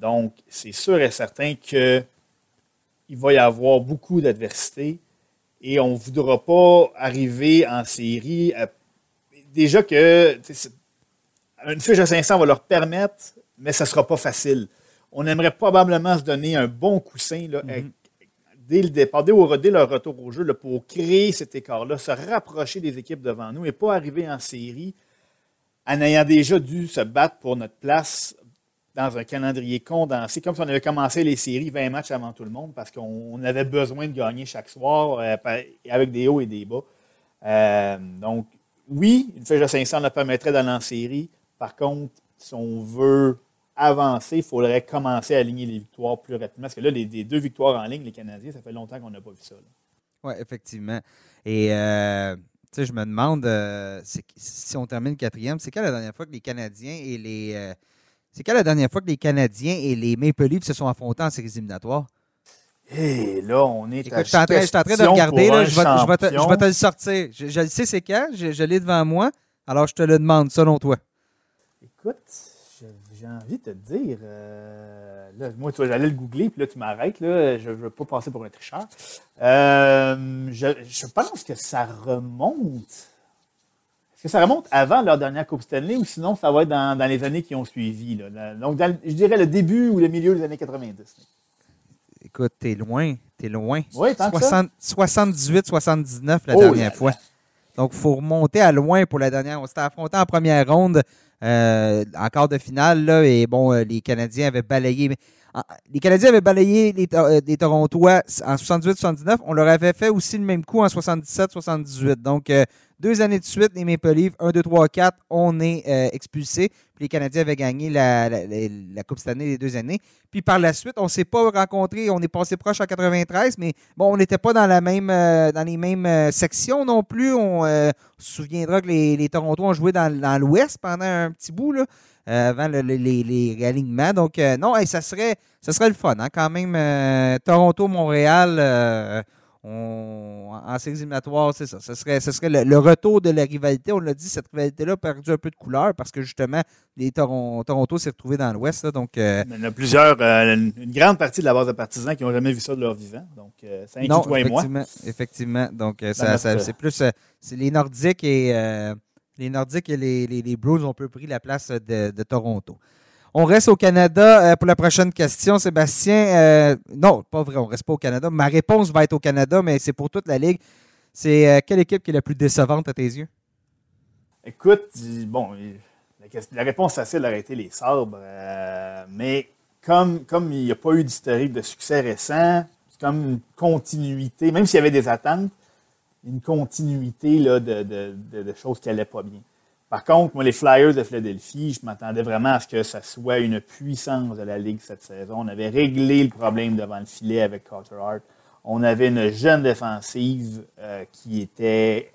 donc, c'est sûr et certain qu'il va y avoir beaucoup d'adversité et on ne voudra pas arriver en série. déjà que une fiche de 500 va leur permettre mais ça ne sera pas facile. On aimerait probablement se donner un bon coussin là, mhm. Dès le départ, dès, leur retour au jeu, pour créer cet écart-là, se rapprocher des équipes devant nous et pas arriver en série en ayant déjà dû se battre pour notre place dans un calendrier condensé, comme si on avait commencé les séries 20 matchs avant tout le monde, parce qu'on avait besoin de gagner chaque soir euh, avec des hauts et des bas. Euh, donc, oui, une fiche de 500 nous permettrait d'aller en série. Par contre, si on veut avancer, il faudrait commencer à aligner les victoires plus rapidement. Parce que là, les, deux victoires en ligne, les Canadiens, ça fait longtemps qu'on n'a pas vu ça. Oui, effectivement. Et euh, tu sais, je me demande euh, si on termine quatrième, c'est quand la dernière fois que les Canadiens et les. Euh, c'est quand la dernière fois que les Canadiens et les Maple Leafs se sont affrontés en séries éliminatoires? Et là, on est Écoute, je suis en train, de regarder, là, je, vais, je, vais te, je, vais te, le sortir. Je, le sais c'est quand, je l'ai devant moi, alors je te le demande, selon toi. Écoute, j'ai envie de te dire, euh, là, moi, tu vois, j'allais le googler, puis là, tu m'arrêtes, là, je ne veux pas passer pour un tricheur. Euh, je, pense que ça remonte. Est-ce que ça remonte avant leur dernière Coupe Stanley ou sinon ça va être dans, les années qui ont suivi? Là? Donc, je dirais le début ou le milieu des années 90. Écoute, t'es loin, t'es loin. Oui, tant 78-79 la dernière fois. Donc, il faut remonter à loin pour la dernière. On s'était affronté en première ronde euh, en quart de finale, là, et bon, euh, les Canadiens avaient balayé. les Canadiens avaient balayé les, euh, les Torontois en 78-79. On leur avait fait aussi le même coup en 77-78. Donc, deux années de suite, les Maple Leafs, 1, 2, 3, 4, on est euh, expulsé. Puis les Canadiens avaient gagné la, Coupe cette année les deux années. Puis par la suite, on ne s'est pas rencontrés. On est passé proche en 93, mais bon, on n'était pas dans la même euh, dans les mêmes euh, sections non plus. On, se souviendra que les, Toronto ont joué dans, l'Ouest pendant un petit bout là, avant les, réalignements. Donc non, ça serait ça serait le fun hein, quand même. En séries éliminatoires, c'est ça. Ce serait, ce serait le, retour de la rivalité. On l'a dit, cette rivalité-là a perdu un peu de couleur parce que justement, les Toronto, s'est retrouvé dans l'Ouest. Donc, euh, Il y en a plusieurs, euh, une grande partie de la base de partisans qui n'ont jamais vu ça de leur vivant. Donc, euh, ça inclut toi et moi. Effectivement. Donc, ça, c'est plus c'est les Nordiques et les Nordiques et les, les, Blues ont peu pris la place de Toronto. On reste au Canada euh, pour la prochaine question, Sébastien. Euh, non, pas vrai, on reste pas au Canada. Ma réponse va être au Canada, mais c'est pour toute la Ligue. C'est euh, quelle équipe qui est la plus décevante à tes yeux? Écoute, bon, la, réponse facile aurait été les sabres, mais comme, il n'y a pas eu d'historique de succès récent, c'est comme une continuité, même s'il y avait des attentes, une continuité là, de, de choses qui n'allaient pas bien. Par contre, moi, les Flyers de Philadelphie, je m'attendais vraiment à ce que ça soit une puissance de la Ligue cette saison. On avait réglé le problème devant le filet avec Carter Hart. On avait une jeune défensive euh, qui était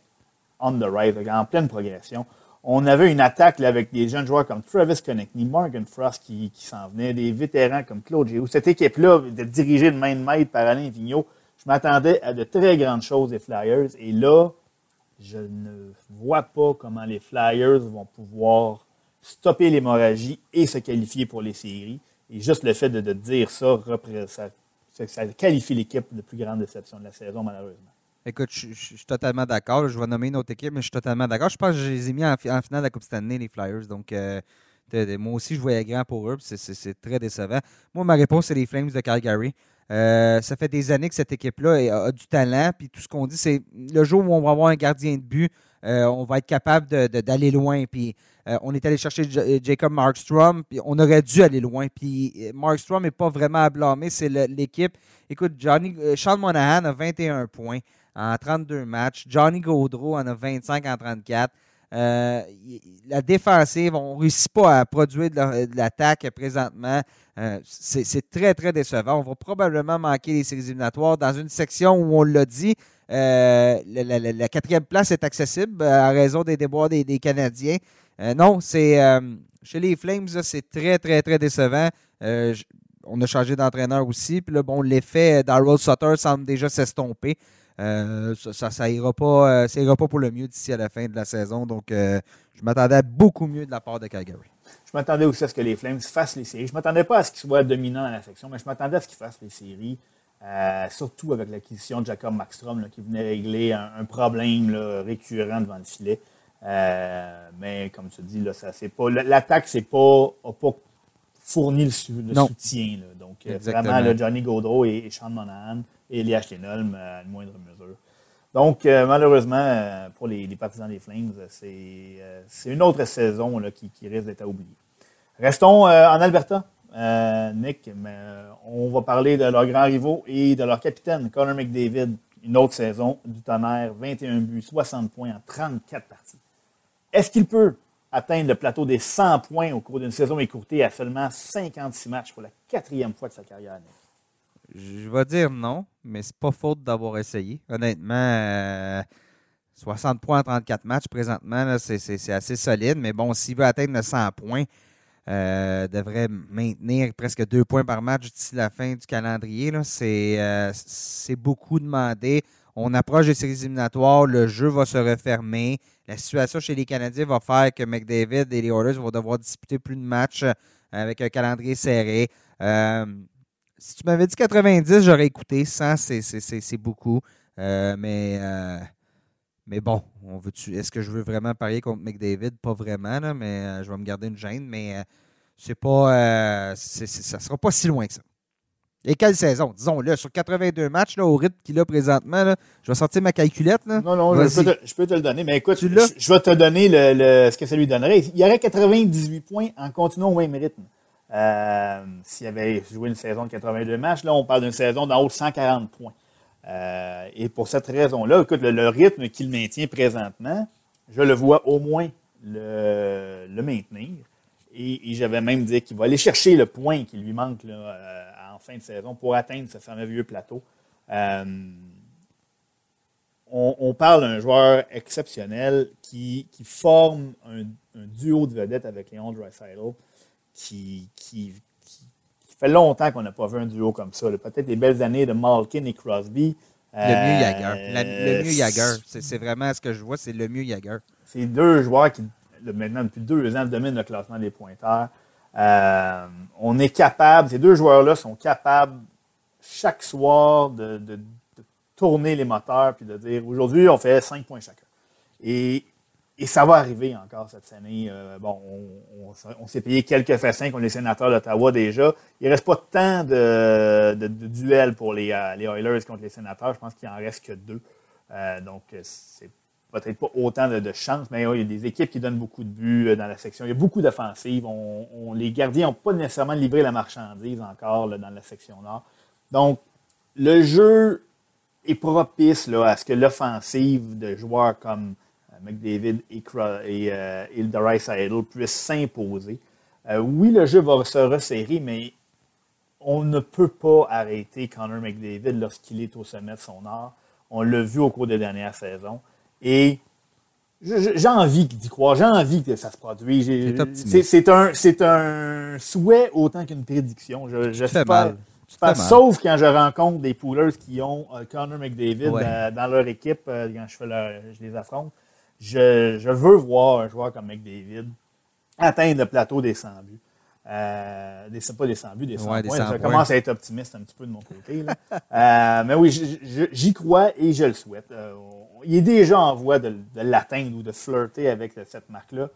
on the right, en pleine progression. On avait une attaque avec des jeunes joueurs comme Travis Connectney, Morgan Frost qui, s'en venait, des vétérans comme Claude Giroux. Cette équipe-là était dirigée de main de maître par Alain Vigneault. Je m'attendais à de très grandes choses des Flyers. Et là, je ne vois pas comment les Flyers vont pouvoir stopper l'hémorragie et se qualifier pour les séries. Et juste le fait de, dire ça, ça qualifie l'équipe de plus grande déception de la saison, malheureusement. Écoute, je, suis totalement d'accord. Je vais nommer une autre équipe, mais je suis totalement d'accord. Je pense que je les ai mis en, finale de la Coupe Stanley, les Flyers. Donc, euh, moi aussi, je voyais grand pour eux. C'est très décevant. Moi, ma réponse, c'est les Flames de Calgary. Euh, ça fait des années que cette équipe-là a, du talent. Puis tout ce qu'on dit, c'est le jour où on va avoir un gardien de but, euh, on va être capable d'aller loin. Puis on est allé chercher Jacob Markstrom, puis on aurait dû aller loin. Puis Markstrom n'est pas vraiment à blâmer, c'est l'équipe. Écoute, Johnny, Sean Monahan a 21 points en 32 matchs. Johnny Gaudreau en a 25 en 34. Euh, la défensive, on ne réussit pas à produire de l'attaque présentement. Euh, c'est très, très décevant. On va probablement manquer les séries éliminatoires dans une section où on l'a dit. Euh, la, quatrième place est accessible à raison des déboires des, Canadiens. non, c'est chez les Flames, c'est très, très, très décevant. on a changé d'entraîneur aussi. Puis là, bon, l'effet d'Harold Sutter semble déjà s'estomper. Euh, ça, ça, ira pas, euh, ira pas pour le mieux d'ici à la fin de la saison. Donc, euh, je m'attendais à beaucoup mieux de la part de Calgary. Je m'attendais aussi à ce que les Flames fassent les séries. Je m'attendais pas à ce qu'ils soient dominants dans la section, mais je m'attendais à ce qu'ils fassent les séries. surtout avec l'acquisition de Jacob Maxstrom qui venait régler un, problème récurrent devant le filet. mais comme tu dis, là, ça c'est pas. L'attaque, c'est pas, pas fourni le, soutien. Donc, vraiment, Johnny Gaudreau et, et Sean Monahan et Elias Stenholm à une moindre mesure. Donc, euh, malheureusement, euh, pour les, partisans des Flames, c'est euh, une autre saison qui, risque d'être à oublier. Restons en Alberta. Nick, on va parler de leurs grands rivaux et de leur capitaine, Connor McDavid. Une autre saison du tonnerre, 21 buts, 60 points en 34 parties. Est-ce qu'il peut atteindre le plateau des 100 points au cours d'une saison écourtée à seulement 56 matchs pour la quatrième fois de sa carrière? Je vais dire non, mais c'est pas faute d'avoir essayé. Honnêtement, 60 euh, points en 34 matchs présentement, c'est assez solide. Mais bon, s'il veut atteindre le 100 points, euh, devrait maintenir presque deux points par match d'ici la fin du calendrier. Euh, c'est beaucoup demandé. On approche des séries éliminatoires, le jeu va se refermer. La situation chez les Canadiens va faire que McDavid et les Oilers vont devoir disputer plus de matchs avec un calendrier serré. Si tu m'avais dit 90, j'aurais écouté. 100, c'est beaucoup. Euh, mais, euh, mais bon, on veut est-ce que je veux vraiment parier contre McDavid? Pas vraiment, là, mais euh, je vais me garder une gêne. Mais c'est pas, ça sera pas si loin que ça. Et quelle saison? Disons-le, sur 82 matchs, là, au rythme qu'il a présentement, je vais sortir ma calculette. Là. Non, non, je peux, te, le donner. Mais écoute, je, vais te donner le, ce que ça lui donnerait. Il y aurait 98 points en continuant au même rythme. Euh, s'il avait joué une saison de 82 matchs, là, on parle d'une saison d'en haut de 140 points. Euh, et pour cette raison-là, écoute, le, rythme qu'il maintient présentement, je le vois au moins le, maintenir. Et, j'avais même dit qu'il va aller chercher le point qui lui manque euh, en fin de saison pour atteindre ce fameux vieux plateau. on, parle d'un joueur exceptionnel qui, forme un, duo de vedettes avec Léon Dreisaitl qui, qui, fait longtemps qu'on n'a pas vu un duo comme ça. Peut-être des belles années de Malkin et Crosby. Le mieux Jagger. le mieux Jagger. C'est vraiment ce que je vois, c'est le mieux Jagger. C'est deux joueurs qui, maintenant, depuis deux ans, dominent le classement des pointeurs. Euh, on est capable, ces deux joueurs-là sont capables chaque soir de, de, tourner les moteurs puis de dire aujourd'hui, on fait cinq points chacun. Et et ça va arriver encore cette année. Euh, bon, on, s'est payé quelques fassins contre les sénateurs d'Ottawa déjà. Il ne reste pas tant de, duels pour les, euh, les, Oilers contre les sénateurs. Je pense qu'il en reste que deux. Euh, donc, c'est peut-être pas autant de, de chance, mais il y a des équipes qui donnent beaucoup de buts dans la section. Il y a beaucoup d'offensives. On, les gardiens n'ont pas nécessairement livré la marchandise encore dans la section nord. Donc, le jeu est propice là, à ce que l'offensive de joueurs comme McDavid et, et, euh, et puissent s'imposer. Euh, oui, le jeu va se resserrer, mais on ne peut pas arrêter Connor McDavid lorsqu'il est au sommet de son art. On l'a vu au cours des dernières saisons. Et j'ai envie d'y croire, j'ai envie que ça se produise. C'est un, un souhait autant qu'une prédiction. Je, je sauf quand je rencontre des poolers qui ont euh, Connor McDavid dans, leur équipe, quand je, fais je les affronte je, veux voir un joueur comme McDavid atteindre le plateau des 100 buts. Euh, des, pas des 100 buts, des 100 points. ça commence à être optimiste un petit peu de mon côté. mais oui, j'y crois et je le souhaite. il est déjà en voie de, l'atteindre ou de flirter avec cette marque-là.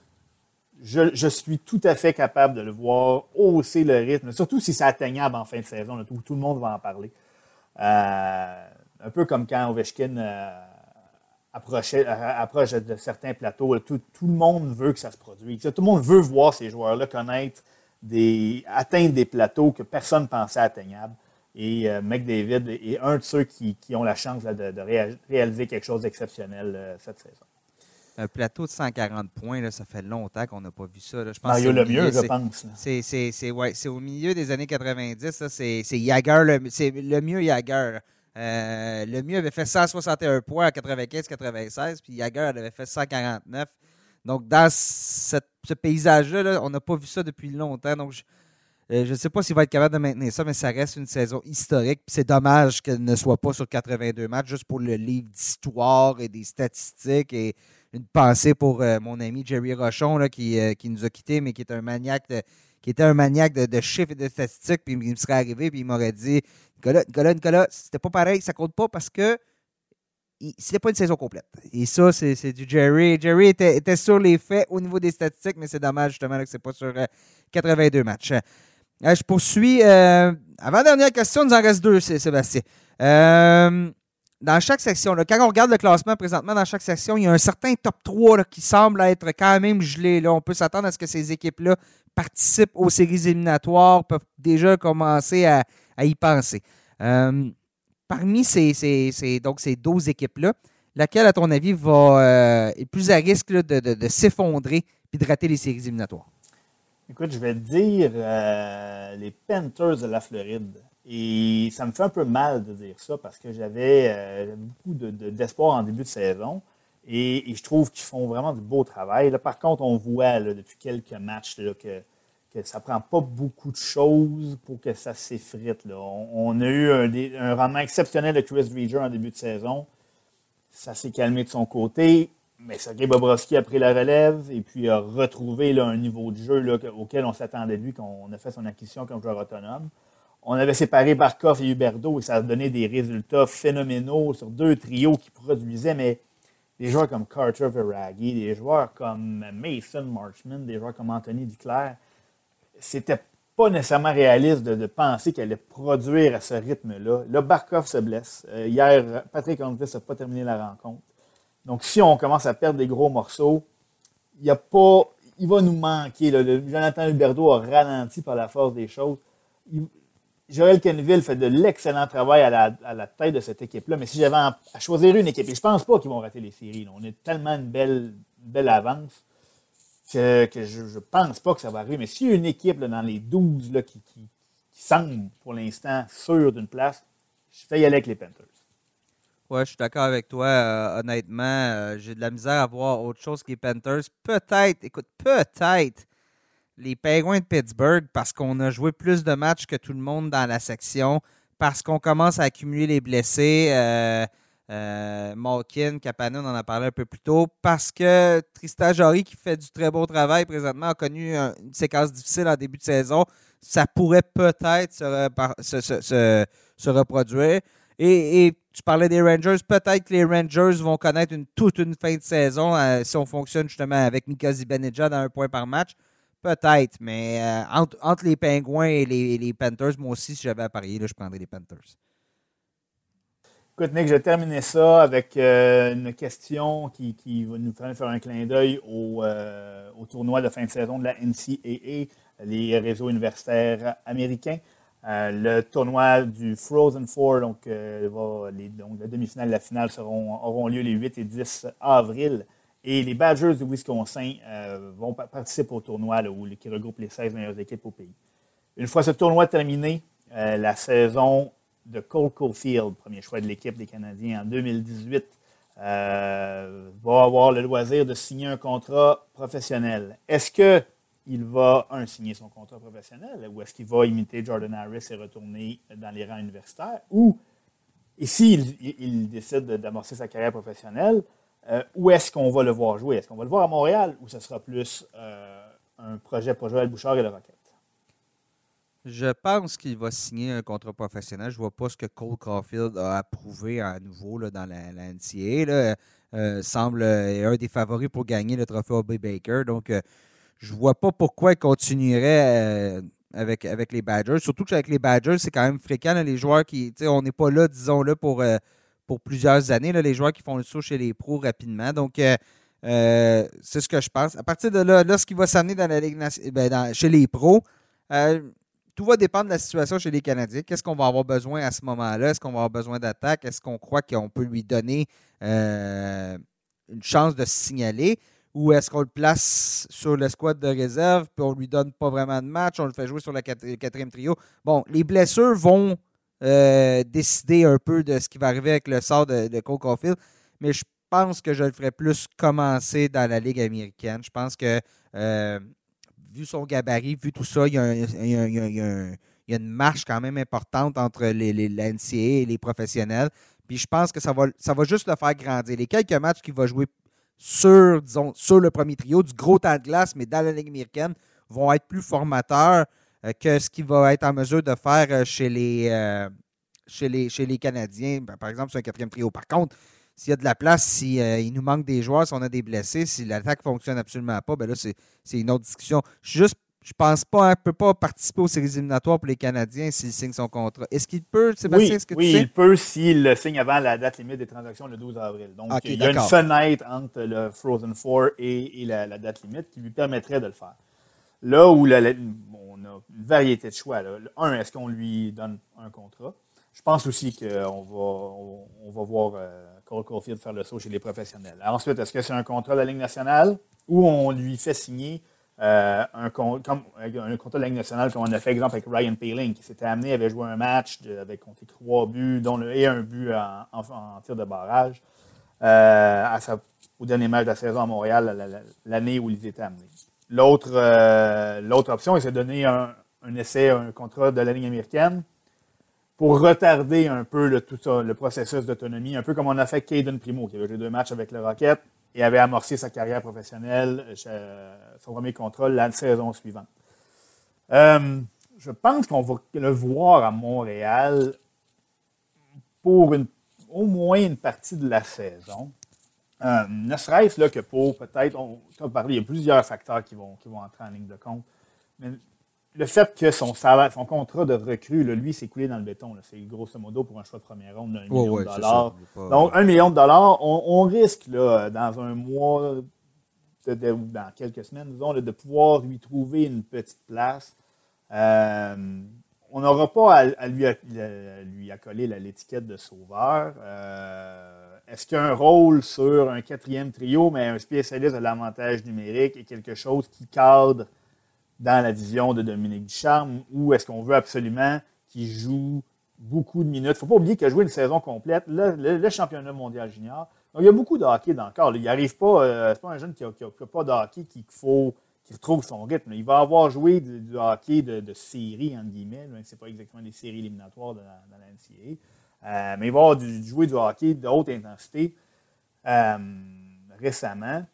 Je, suis tout à fait capable de le voir hausser le rythme, surtout si c'est atteignable en fin de saison, où tout le monde va en parler. un peu comme quand Ovechkin approche de certains plateaux. Tout, le monde veut que ça se produise. Tout le monde veut voir ces joueurs-là connaître des, atteindre des plateaux que personne ne pensait atteignables. Et euh, McDavid est un de ceux qui, ont la chance de, réaliser quelque chose d'exceptionnel euh, cette saison. Un plateau de 140 points, ça fait longtemps qu'on n'a pas vu ça. Je pense Mario Lemieux, je pense. C'est au milieu des années 90. C'est le mieux Jagger. Euh, le mieux avait fait 161 points à 95-96, puis Jagger avait fait 149. Donc, dans ce paysage-là, on n'a pas vu ça depuis longtemps. Donc, je ne euh, sais pas s'il va être capable de maintenir ça, mais ça reste une saison historique. C'est dommage qu'elle ne soit pas sur 82 matchs, juste pour le livre d'histoire et des statistiques. Et une pensée pour euh, mon ami Jerry Rochon, là, qui, qui, nous a quittés, mais qui est un maniaque qui était un maniaque de, chiffres et de statistiques, puis il me serait arrivé, puis il m'aurait dit Nicolas, Nicolas, Nicolas, c'était pas pareil, ça compte pas parce que c'était pas une saison complète. Et ça, c'est du Jerry. Jerry était, sur les faits au niveau des statistiques, mais c'est dommage justement que c'est pas sur 82 euh, matchs. Euh, je poursuis. Euh, avant-dernière question, il nous en reste deux, Sébastien. Dans chaque section, quand on regarde le classement présentement, dans chaque section, il y a un certain top 3 qui semble être quand même gelé. On peut s'attendre à ce que ces équipes-là participent aux séries éliminatoires, peuvent déjà commencer à à y penser. Euh, parmi ces, donc ces 12 équipes-là, laquelle, à ton avis, va, euh, est plus à risque de, s'effondrer et de rater les séries éliminatoires? Écoute, je vais te dire euh, les Panthers de la Floride. Et ça me fait un peu mal de dire ça parce que j'avais beaucoup d'espoir en début de saison. Et, je trouve qu'ils font vraiment du beau travail. Là, par contre, on voit depuis quelques matchs que ça prend pas beaucoup de choses pour que ça s'effrite. On, a eu un, rendement exceptionnel de Chris Reger en début de saison. Ça s'est calmé de son côté, mais Sergei Bobrovski a pris la relève et puis a retrouvé un niveau de jeu auquel on s'attendait de lui quand on a fait son acquisition comme joueur autonome. On avait séparé Barkov et Huberdo et ça a donné des résultats phénoménaux sur deux trios qui produisaient, mais des joueurs comme Carter Veraghi, des joueurs comme Mason Marchman, des joueurs comme Anthony Duclair, c'était pas nécessairement réaliste de, penser qu'elle allait produire à ce rythme-là. Là, Barkov se blesse. Euh, hier, Patrick Hornquist n'a pas terminé la rencontre. Donc, si on commence à perdre des gros morceaux, il y a pas, il va nous manquer. Jonathan Huberdo a ralenti par la force des choses. Joël Kenville fait de l'excellent travail à la, tête de cette équipe-là. Mais si j'avais à, choisir une équipe, et je pense pas qu'ils vont rater les séries. On est tellement une belle, avance que, je ne pense pas que ça va arriver. Mais a une équipe dans les 12 là, qui, qui, semble pour l'instant sûre d'une place, je fais y aller avec les Panthers. Oui, je suis d'accord avec toi. Euh, honnêtement, euh, j'ai de la misère à voir autre chose que les Panthers. Peut-être, écoute, peut-être les Penguins de Pittsburgh parce qu'on a joué plus de matchs que tout le monde dans la section, parce qu'on commence à accumuler les blessés. Euh, euh, Malkin, Kapanen, on en a parlé un peu plus tôt, parce que Tristan Jory, qui fait du très beau travail présentement, a connu une séquence difficile en début de saison. Ça pourrait peut-être se, reproduire. Et, tu parlais des Rangers, peut-être que les Rangers vont connaître toute une fin de saison euh, si on fonctionne justement avec Mika Zibanejad à un point par match. Peut-être, mais euh, entre, les Pingouins et les, Panthers, moi aussi, si j'avais à parier, je prendrais les Panthers. Écoute, Nick, je vais terminer ça avec euh, une question qui, va nous faire un clin d'œil euh, au, tournoi de fin de saison de la NCAA, les réseaux universitaires américains. Le tournoi du Frozen Four, donc, donc la demi-finale et la finale seront, auront lieu les 8 et 10 avril. Et les Badgers du Wisconsin vont participer au tournoi qui regroupe les 16 meilleures équipes au pays. Une fois ce tournoi terminé, la saison de Cole Caulfield, premier choix de l'équipe des Canadiens en 2018, euh, va avoir le loisir de signer un contrat professionnel. Est-ce qu'il va, un, signer son contrat professionnel ou est-ce qu'il va imiter Jordan Harris et retourner dans les rangs universitaires? Ou, et s'il il décide d'amorcer sa carrière professionnelle, euh, où est-ce qu'on va le voir jouer? Est-ce qu'on va le voir à Montréal ou ce sera plus euh, un projet pour Joël Bouchard et le Rocket? Je pense qu'il va signer un contrat professionnel. Je ne vois pas ce que Cole Caulfield a approuvé à nouveau là, dans la, la NCAA. Euh, semble euh, un des favoris pour gagner le trophée Obi Baker. Donc, je ne vois pas pourquoi il continuerait avec, avec les Badgers. Surtout qu'avec les Badgers, c'est quand même fréquent, les joueurs qui. On n'est pas là, disons-le, pour, pour plusieurs années, les joueurs qui font le saut chez les pros rapidement. Donc, c'est ce que je pense. À partir de là, qui va s'amener dans la Ligue ben, chez les pros, tout va dépendre de la situation chez les Canadiens. Qu'est-ce qu'on va avoir besoin à ce moment-là? Est-ce qu'on va avoir besoin d'attaque? Est-ce qu'on croit qu'on peut lui donner euh, une chance de se signaler? Ou est-ce qu'on le place sur l'escouade de réserve, puis on ne lui donne pas vraiment de match, on le fait jouer sur le quatrième trio? Bon, les blessures vont euh, décider un peu de ce qui va arriver avec le sort de, de Cole mais je pense que je le ferais plus commencer dans la Ligue américaine. Je pense que euh, vu son gabarit, vu tout ça, il y a, une marche quand même importante entre les, et les professionnels. Puis je pense que ça va, ça va juste le faire grandir. Les quelques matchs qu'il va jouer sur, disons, sur le premier trio, du gros temps de glace, mais dans la Ligue américaine, vont être plus formateurs que ce qu'il va être en mesure de faire euh, chez les, euh, chez les, chez les Canadiens, ben, par exemple, sur un quatrième trio. Par contre, s'il y a de la place, s'il euh, il nous manque des joueurs, si on a des blessés, si l'attaque ne fonctionne absolument pas, ben là, c'est une autre discussion. Je juste je pense pas, ne peut pas participer aux séries éliminatoires pour les Canadiens s'il signe son contrat. Est-ce qu'il peut, Sébastien? Oui, -ce que oui il peut s'il le signe avant la date limite des transactions le 12 avril. Donc, il y a une fenêtre entre le Frozen Four et, la, date limite qui lui permettrait de le faire. Là où on a une variété de choix. Un, est-ce qu'on lui donne un contrat? Je pense aussi qu'on va, on, va voir euh, Cole Caulfield faire le saut chez les professionnels. ensuite, est-ce que c'est un contrat de la Ligue nationale ou on lui fait signer euh, un, comme, un contrat de la Ligue nationale comme on a fait exemple avec Ryan Paling qui s'était amené, avait joué un match, avec compté trois buts, dont et un but en, tir de barrage euh, au dernier match de la saison à Montréal l'année où il était amené. L'autre, euh, l'autre option, c'est de donner un, un essai, un contrat de la Ligue américaine pour retarder un peu le, tout ça, le processus d'autonomie, un peu comme on a fait Caden Primo, qui avait joué deux matchs avec le Rocket et avait amorcé sa carrière professionnelle, euh, son premier contrat, la saison suivante. Euh, je pense qu'on va le voir à Montréal pour au moins une partie de la saison. Euh, ne serait-ce que pour peut-être, on a parlé, il y a plusieurs facteurs qui vont, qui vont entrer en ligne de compte. Mais le fait que son salaire, son contrat de recrue, lui, s'est coulé dans le béton. C'est grosso modo pour un choix de première ronde d'un million de dollars. Donc, un million de dollars, on, risque là, dans un mois, ou dans quelques semaines, disons, de pouvoir lui trouver une petite place. Euh, on n'aura pas à, lui, lui, accoler l'étiquette de sauveur. Euh, est-ce qu'un rôle sur un quatrième trio, mais un spécialiste de l'avantage numérique est quelque chose qui cadre dans la vision de Dominique Ducharme ou est-ce qu'on veut absolument qu'il joue beaucoup de minutes? Il ne faut pas oublier qu'il a joué une saison complète, le, championnat mondial junior. Donc, il y a beaucoup de hockey dans le corps. Il n'arrive pas, euh, c'est pas un jeune qui n'a pas de hockey qu'il faut qu'il retrouve son rythme. Il va avoir joué du, hockey de, série, entre guillemets. Ce n'est pas exactement des séries éliminatoires dans la, NCAA. Euh, mais il va avoir joué du hockey de haute intensité euh, récemment.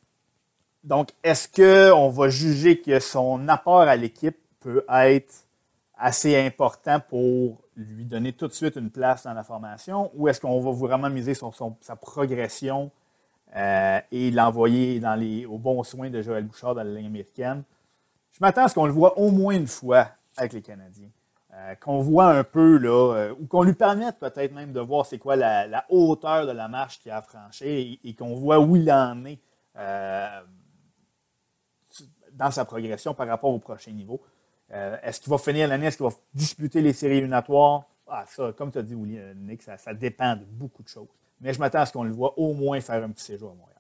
Donc, est-ce qu'on va juger que son apport à l'équipe peut être assez important pour lui donner tout de suite une place dans la formation ou est-ce qu'on va vraiment miser sur sa progression euh, et l'envoyer aux bons soins de Joël Bouchard dans la ligne américaine? Je m'attends à ce qu'on le voit au moins une fois avec les Canadiens. Euh, qu'on voit un peu, là, euh, ou qu'on lui permette peut-être même de voir c'est quoi la, hauteur de la marche qu'il a franchie et, qu'on voit où il en est dans sa progression par rapport au prochain niveau. Euh, est-ce qu'il va finir l'année? Est-ce qu'il va disputer les séries éliminatoires? Ah, ça, comme tu as dit, Nick, ça, dépend de beaucoup de choses. Mais je m'attends à ce qu'on le voit au moins faire un petit séjour à Montréal.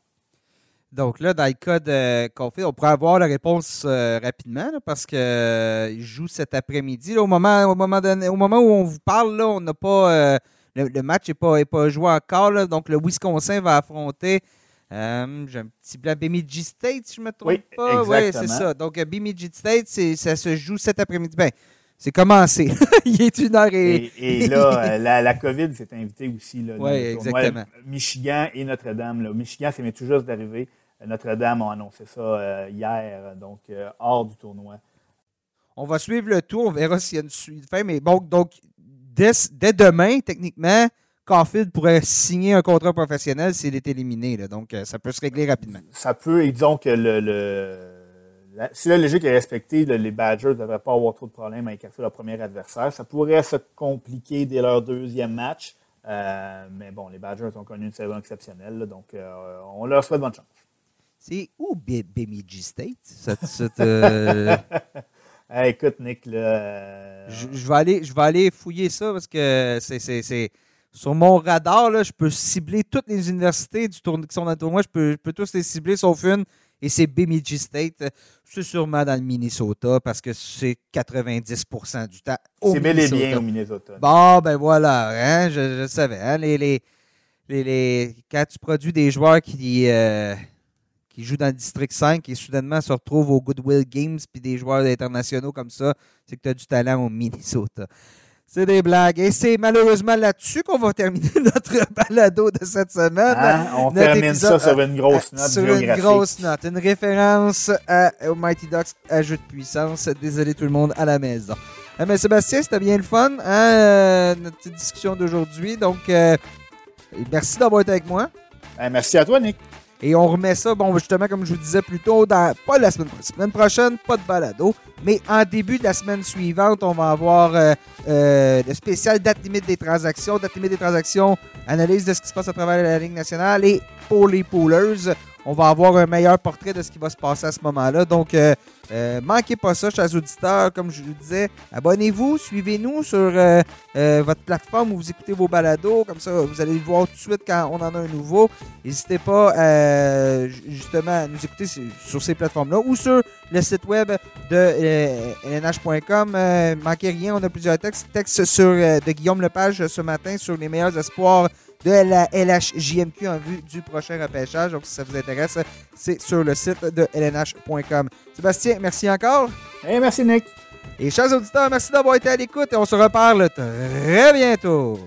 Donc là, dans le cas de Caulfield, on pourrait avoir la réponse euh, rapidement parce qu'il euh, joue cet après-midi. Au moment, au, moment au moment où on vous parle, là, on n'a pas. Le, match n'est pas, pas joué encore. donc le Wisconsin va affronter euh, j'ai un petit blanc. Bemidji State, si je ne me trompe pas. Oui, c'est ça. Donc, euh, Bemidji State, ça se joue cet après-midi. Ben, c'est commencé. Il est une heure et. Et, là, euh, la, la, COVID s'est invitée aussi. Oui, exactement. Michigan et Notre-Dame. Michigan, c'est tout juste d'arriver. Notre-Dame a annoncé ça hier, donc hors du tournoi. On va suivre le tour, on verra s'il y a une suite fin. Mais bon, donc, dès, dès demain, techniquement, Caulfield pourrait signer un contrat professionnel s'il est éliminé. Là. Donc, euh, ça peut se régler rapidement. Ça peut, et disons que le, la, si la logique est respectée, les Badgers ne devraient pas avoir trop de problèmes à écarter leur premier adversaire. Ça pourrait se compliquer dès leur deuxième match. Euh, mais bon, les Badgers ont connu une saison exceptionnelle, donc euh, on leur souhaite bonne chance. C'est où Bemidji State? écoute, Nick, là, je, vais aller, je vais aller fouiller ça parce que c'est sur mon radar, là, je peux cibler toutes les universités du tournoi, qui sont dans le tournoi. Je peux, je peux tous les cibler sauf une. Et c'est Bemidji State. C'est sûrement dans le Minnesota parce que c'est 90% du temps. C'est bel et bien au Minnesota. Bon, ben voilà. Hein, je, je, savais. Hein, les, les, les, quand tu produis des joueurs qui, euh, qui jouent dans le District 5 et soudainement se retrouvent au Goodwill Games puis des joueurs internationaux comme ça, c'est que tu as du talent au Minnesota. C'est des blagues. Et c'est malheureusement là-dessus qu'on va terminer notre balado de cette semaine. Hein? On termine ça sur une grosse note. Sur une grosse note. Une référence à, au Mighty Ducks Ajout de puissance. Désolé tout le monde à la maison. Eh mais Sébastien, c'était bien le fun, hein, euh, notre petite discussion d'aujourd'hui. Donc, euh, merci d'avoir été avec moi. Eh, merci à toi, Nick. Et on remet ça, bon, justement, comme je vous disais plus tôt, dans, pas la semaine, semaine prochaine, pas de balado, mais en début de la semaine suivante, on va avoir euh, euh, le spécial date limite des transactions, date limite des transactions, analyse de ce qui se passe à travers la Ligue nationale et pour les poolers, on va avoir un meilleur portrait de ce qui va se passer à ce moment-là. Donc, euh, euh, manquez pas ça, chers auditeurs. Comme je vous disais, abonnez-vous, suivez-nous sur euh, votre plateforme où vous écoutez vos balados. Comme ça, vous allez le voir tout de suite quand on en a un nouveau. N'hésitez pas justement à nous écouter sur ces plateformes-là ou sur le site web de lnh.com. manquez rien, on a plusieurs textes. Texte sur, de Guillaume Lepage ce matin sur les meilleurs espoirs de la LHJMQ en vue du prochain repêchage. Donc, si ça vous intéresse, c'est sur le site de lnh.com. Sébastien, merci encore. Et merci, Nick. Et chers auditeurs, merci d'avoir été à l'écoute et on se reparle très bientôt.